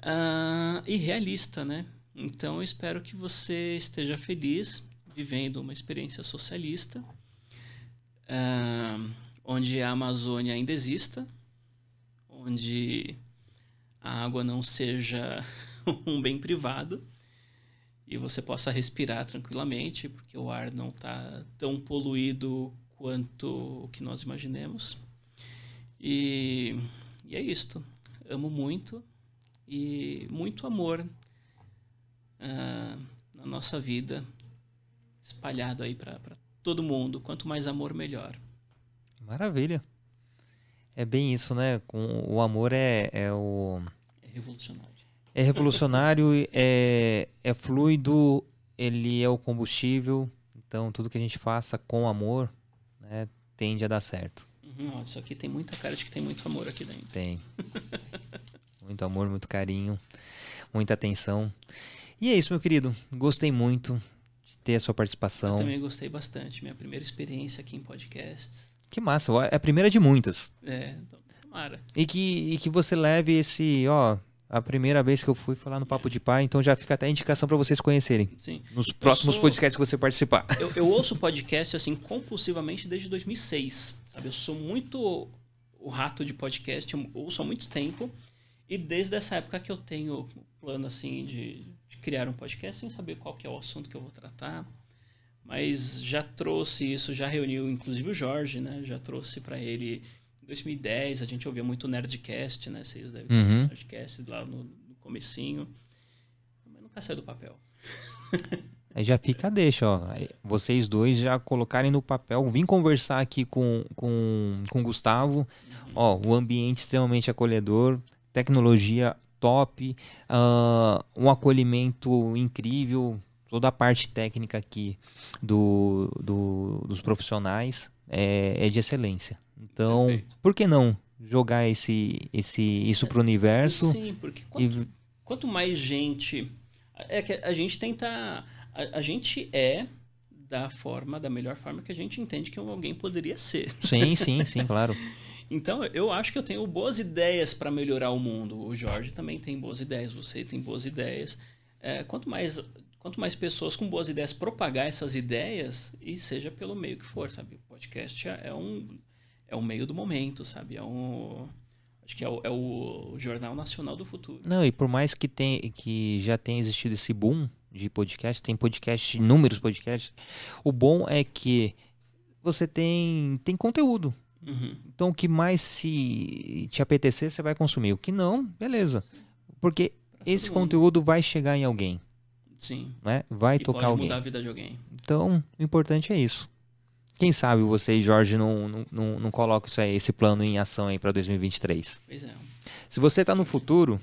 Uh, e realista, né? Então eu espero que você esteja feliz vivendo uma experiência socialista, uh, onde a Amazônia ainda exista, onde a água não seja um bem privado e você possa respirar tranquilamente, porque o ar não está tão poluído quanto o que nós imaginemos. E, e é isto. Amo muito e muito amor uh, na nossa vida, espalhado aí para todo mundo. Quanto mais amor, melhor. Maravilha. É bem isso, né? Com, o amor é, é o. É revolucionário é revolucionário, é, é fluido, ele é o combustível. Então, tudo que a gente faça com amor né, tende a dar certo. Uhum, isso aqui tem muita cara de que tem muito amor aqui dentro. Tem. muito amor, muito carinho, muita atenção. E é isso, meu querido. Gostei muito de ter a sua participação. Eu também gostei bastante. Minha primeira experiência aqui em podcasts. Que massa. É a primeira de muitas. É, então, tomara. E que, e que você leve esse, ó, a primeira vez que eu fui falar no Papo de Pai, então já fica até a indicação para vocês conhecerem. Sim. Nos próximos sou... podcasts que você participar. Eu, eu ouço podcast assim compulsivamente desde 2006, sabe? Eu sou muito o rato de podcast, eu ouço há muito tempo. E desde essa época que eu tenho o plano assim de, de criar um podcast sem saber qual que é o assunto que eu vou tratar. Mas já trouxe isso, já reuniu inclusive o Jorge, né? Já trouxe para ele em 2010, a gente ouvia muito Nerdcast, né? Vocês devem ter uhum. Nerdcast lá no, no comecinho. Mas nunca saiu do papel. Aí já fica a deixa, ó. Vocês dois já colocarem no papel, vim conversar aqui com, com, com o Gustavo. Uhum. Ó, o ambiente extremamente acolhedor, tecnologia top, uh, um acolhimento incrível, toda a parte técnica aqui do, do dos profissionais é, é de excelência. Então, Perfeito. por que não jogar esse, esse, isso para o universo? Sim, porque quanto, e... quanto, mais gente. É que a gente tenta. A, a, gente é da forma, da melhor forma que a gente entende que alguém poderia ser. Sim, sim, sim, claro. então, eu acho que eu tenho boas ideias para melhorar o mundo. O Jorge também tem boas ideias, você tem boas ideias. É, quanto mais quanto mais pessoas com boas ideias propagar essas ideias, e seja pelo meio que for, sabe? O podcast é, é um é o meio do momento, sabe? É um acho que é o, é o jornal nacional do futuro. Não, e por mais que tem que já tenha existido esse boom de podcast, tem podcast, inúmeros podcasts, o bom é que você tem tem conteúdo. Uhum. Então o que mais se te apetecer, você vai consumir. O que não, beleza. Porque esse conteúdo vai chegar em alguém. Sim. Né? Vai e tocar pode alguém. mudar a vida de alguém. Então, o importante é isso. Quem sabe você e Jorge não, não, não, não colocam isso aí, esse plano em ação aí para 2023. Pois é. Se você está no futuro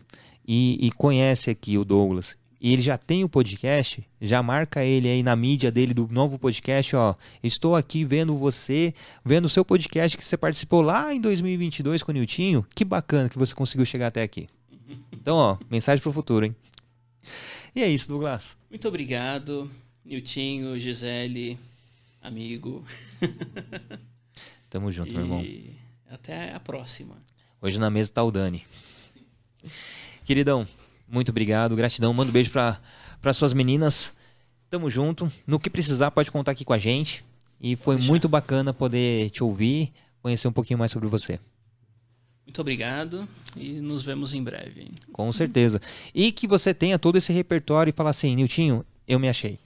e, e conhece aqui o Douglas e ele já tem o podcast, já marca ele aí na mídia dele do novo podcast, ó. Estou aqui vendo você, vendo o seu podcast que você participou lá em 2022 com o Niltinho. Que bacana que você conseguiu chegar até aqui. Então, ó, mensagem pro futuro, hein? E é isso, Douglas. Muito obrigado, Niltinho, Gisele, amigo. Tamo junto, e meu irmão. Até a próxima. Hoje na mesa tá o Dani. Queridão, muito obrigado, gratidão. Manda um beijo para suas meninas. Tamo junto. No que precisar, pode contar aqui com a gente. E foi muito bacana poder te ouvir, conhecer um pouquinho mais sobre você. Muito obrigado e nos vemos em breve. Hein? Com certeza. E que você tenha todo esse repertório e falar assim, Niltinho, eu me achei.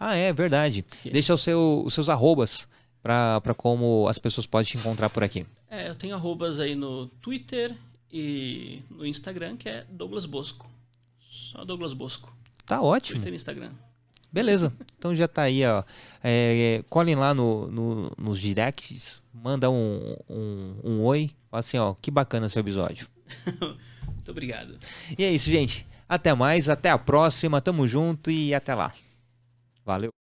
Ah, é verdade. Que? Deixa o seu, os seus arrobas para como as pessoas podem te encontrar por aqui. É, eu tenho arrobas aí no Twitter e no Instagram, que é Douglas Bosco. Só Douglas Bosco. Tá ótimo. Twitter e Instagram. Beleza. Então já tá aí, ó. É, colhem lá no, no, nos directs, manda um, um, um oi. Fala assim, ó, que bacana seu episódio. Muito obrigado. E é isso, gente. Até mais, até a próxima. Tamo junto e até lá. Valeu.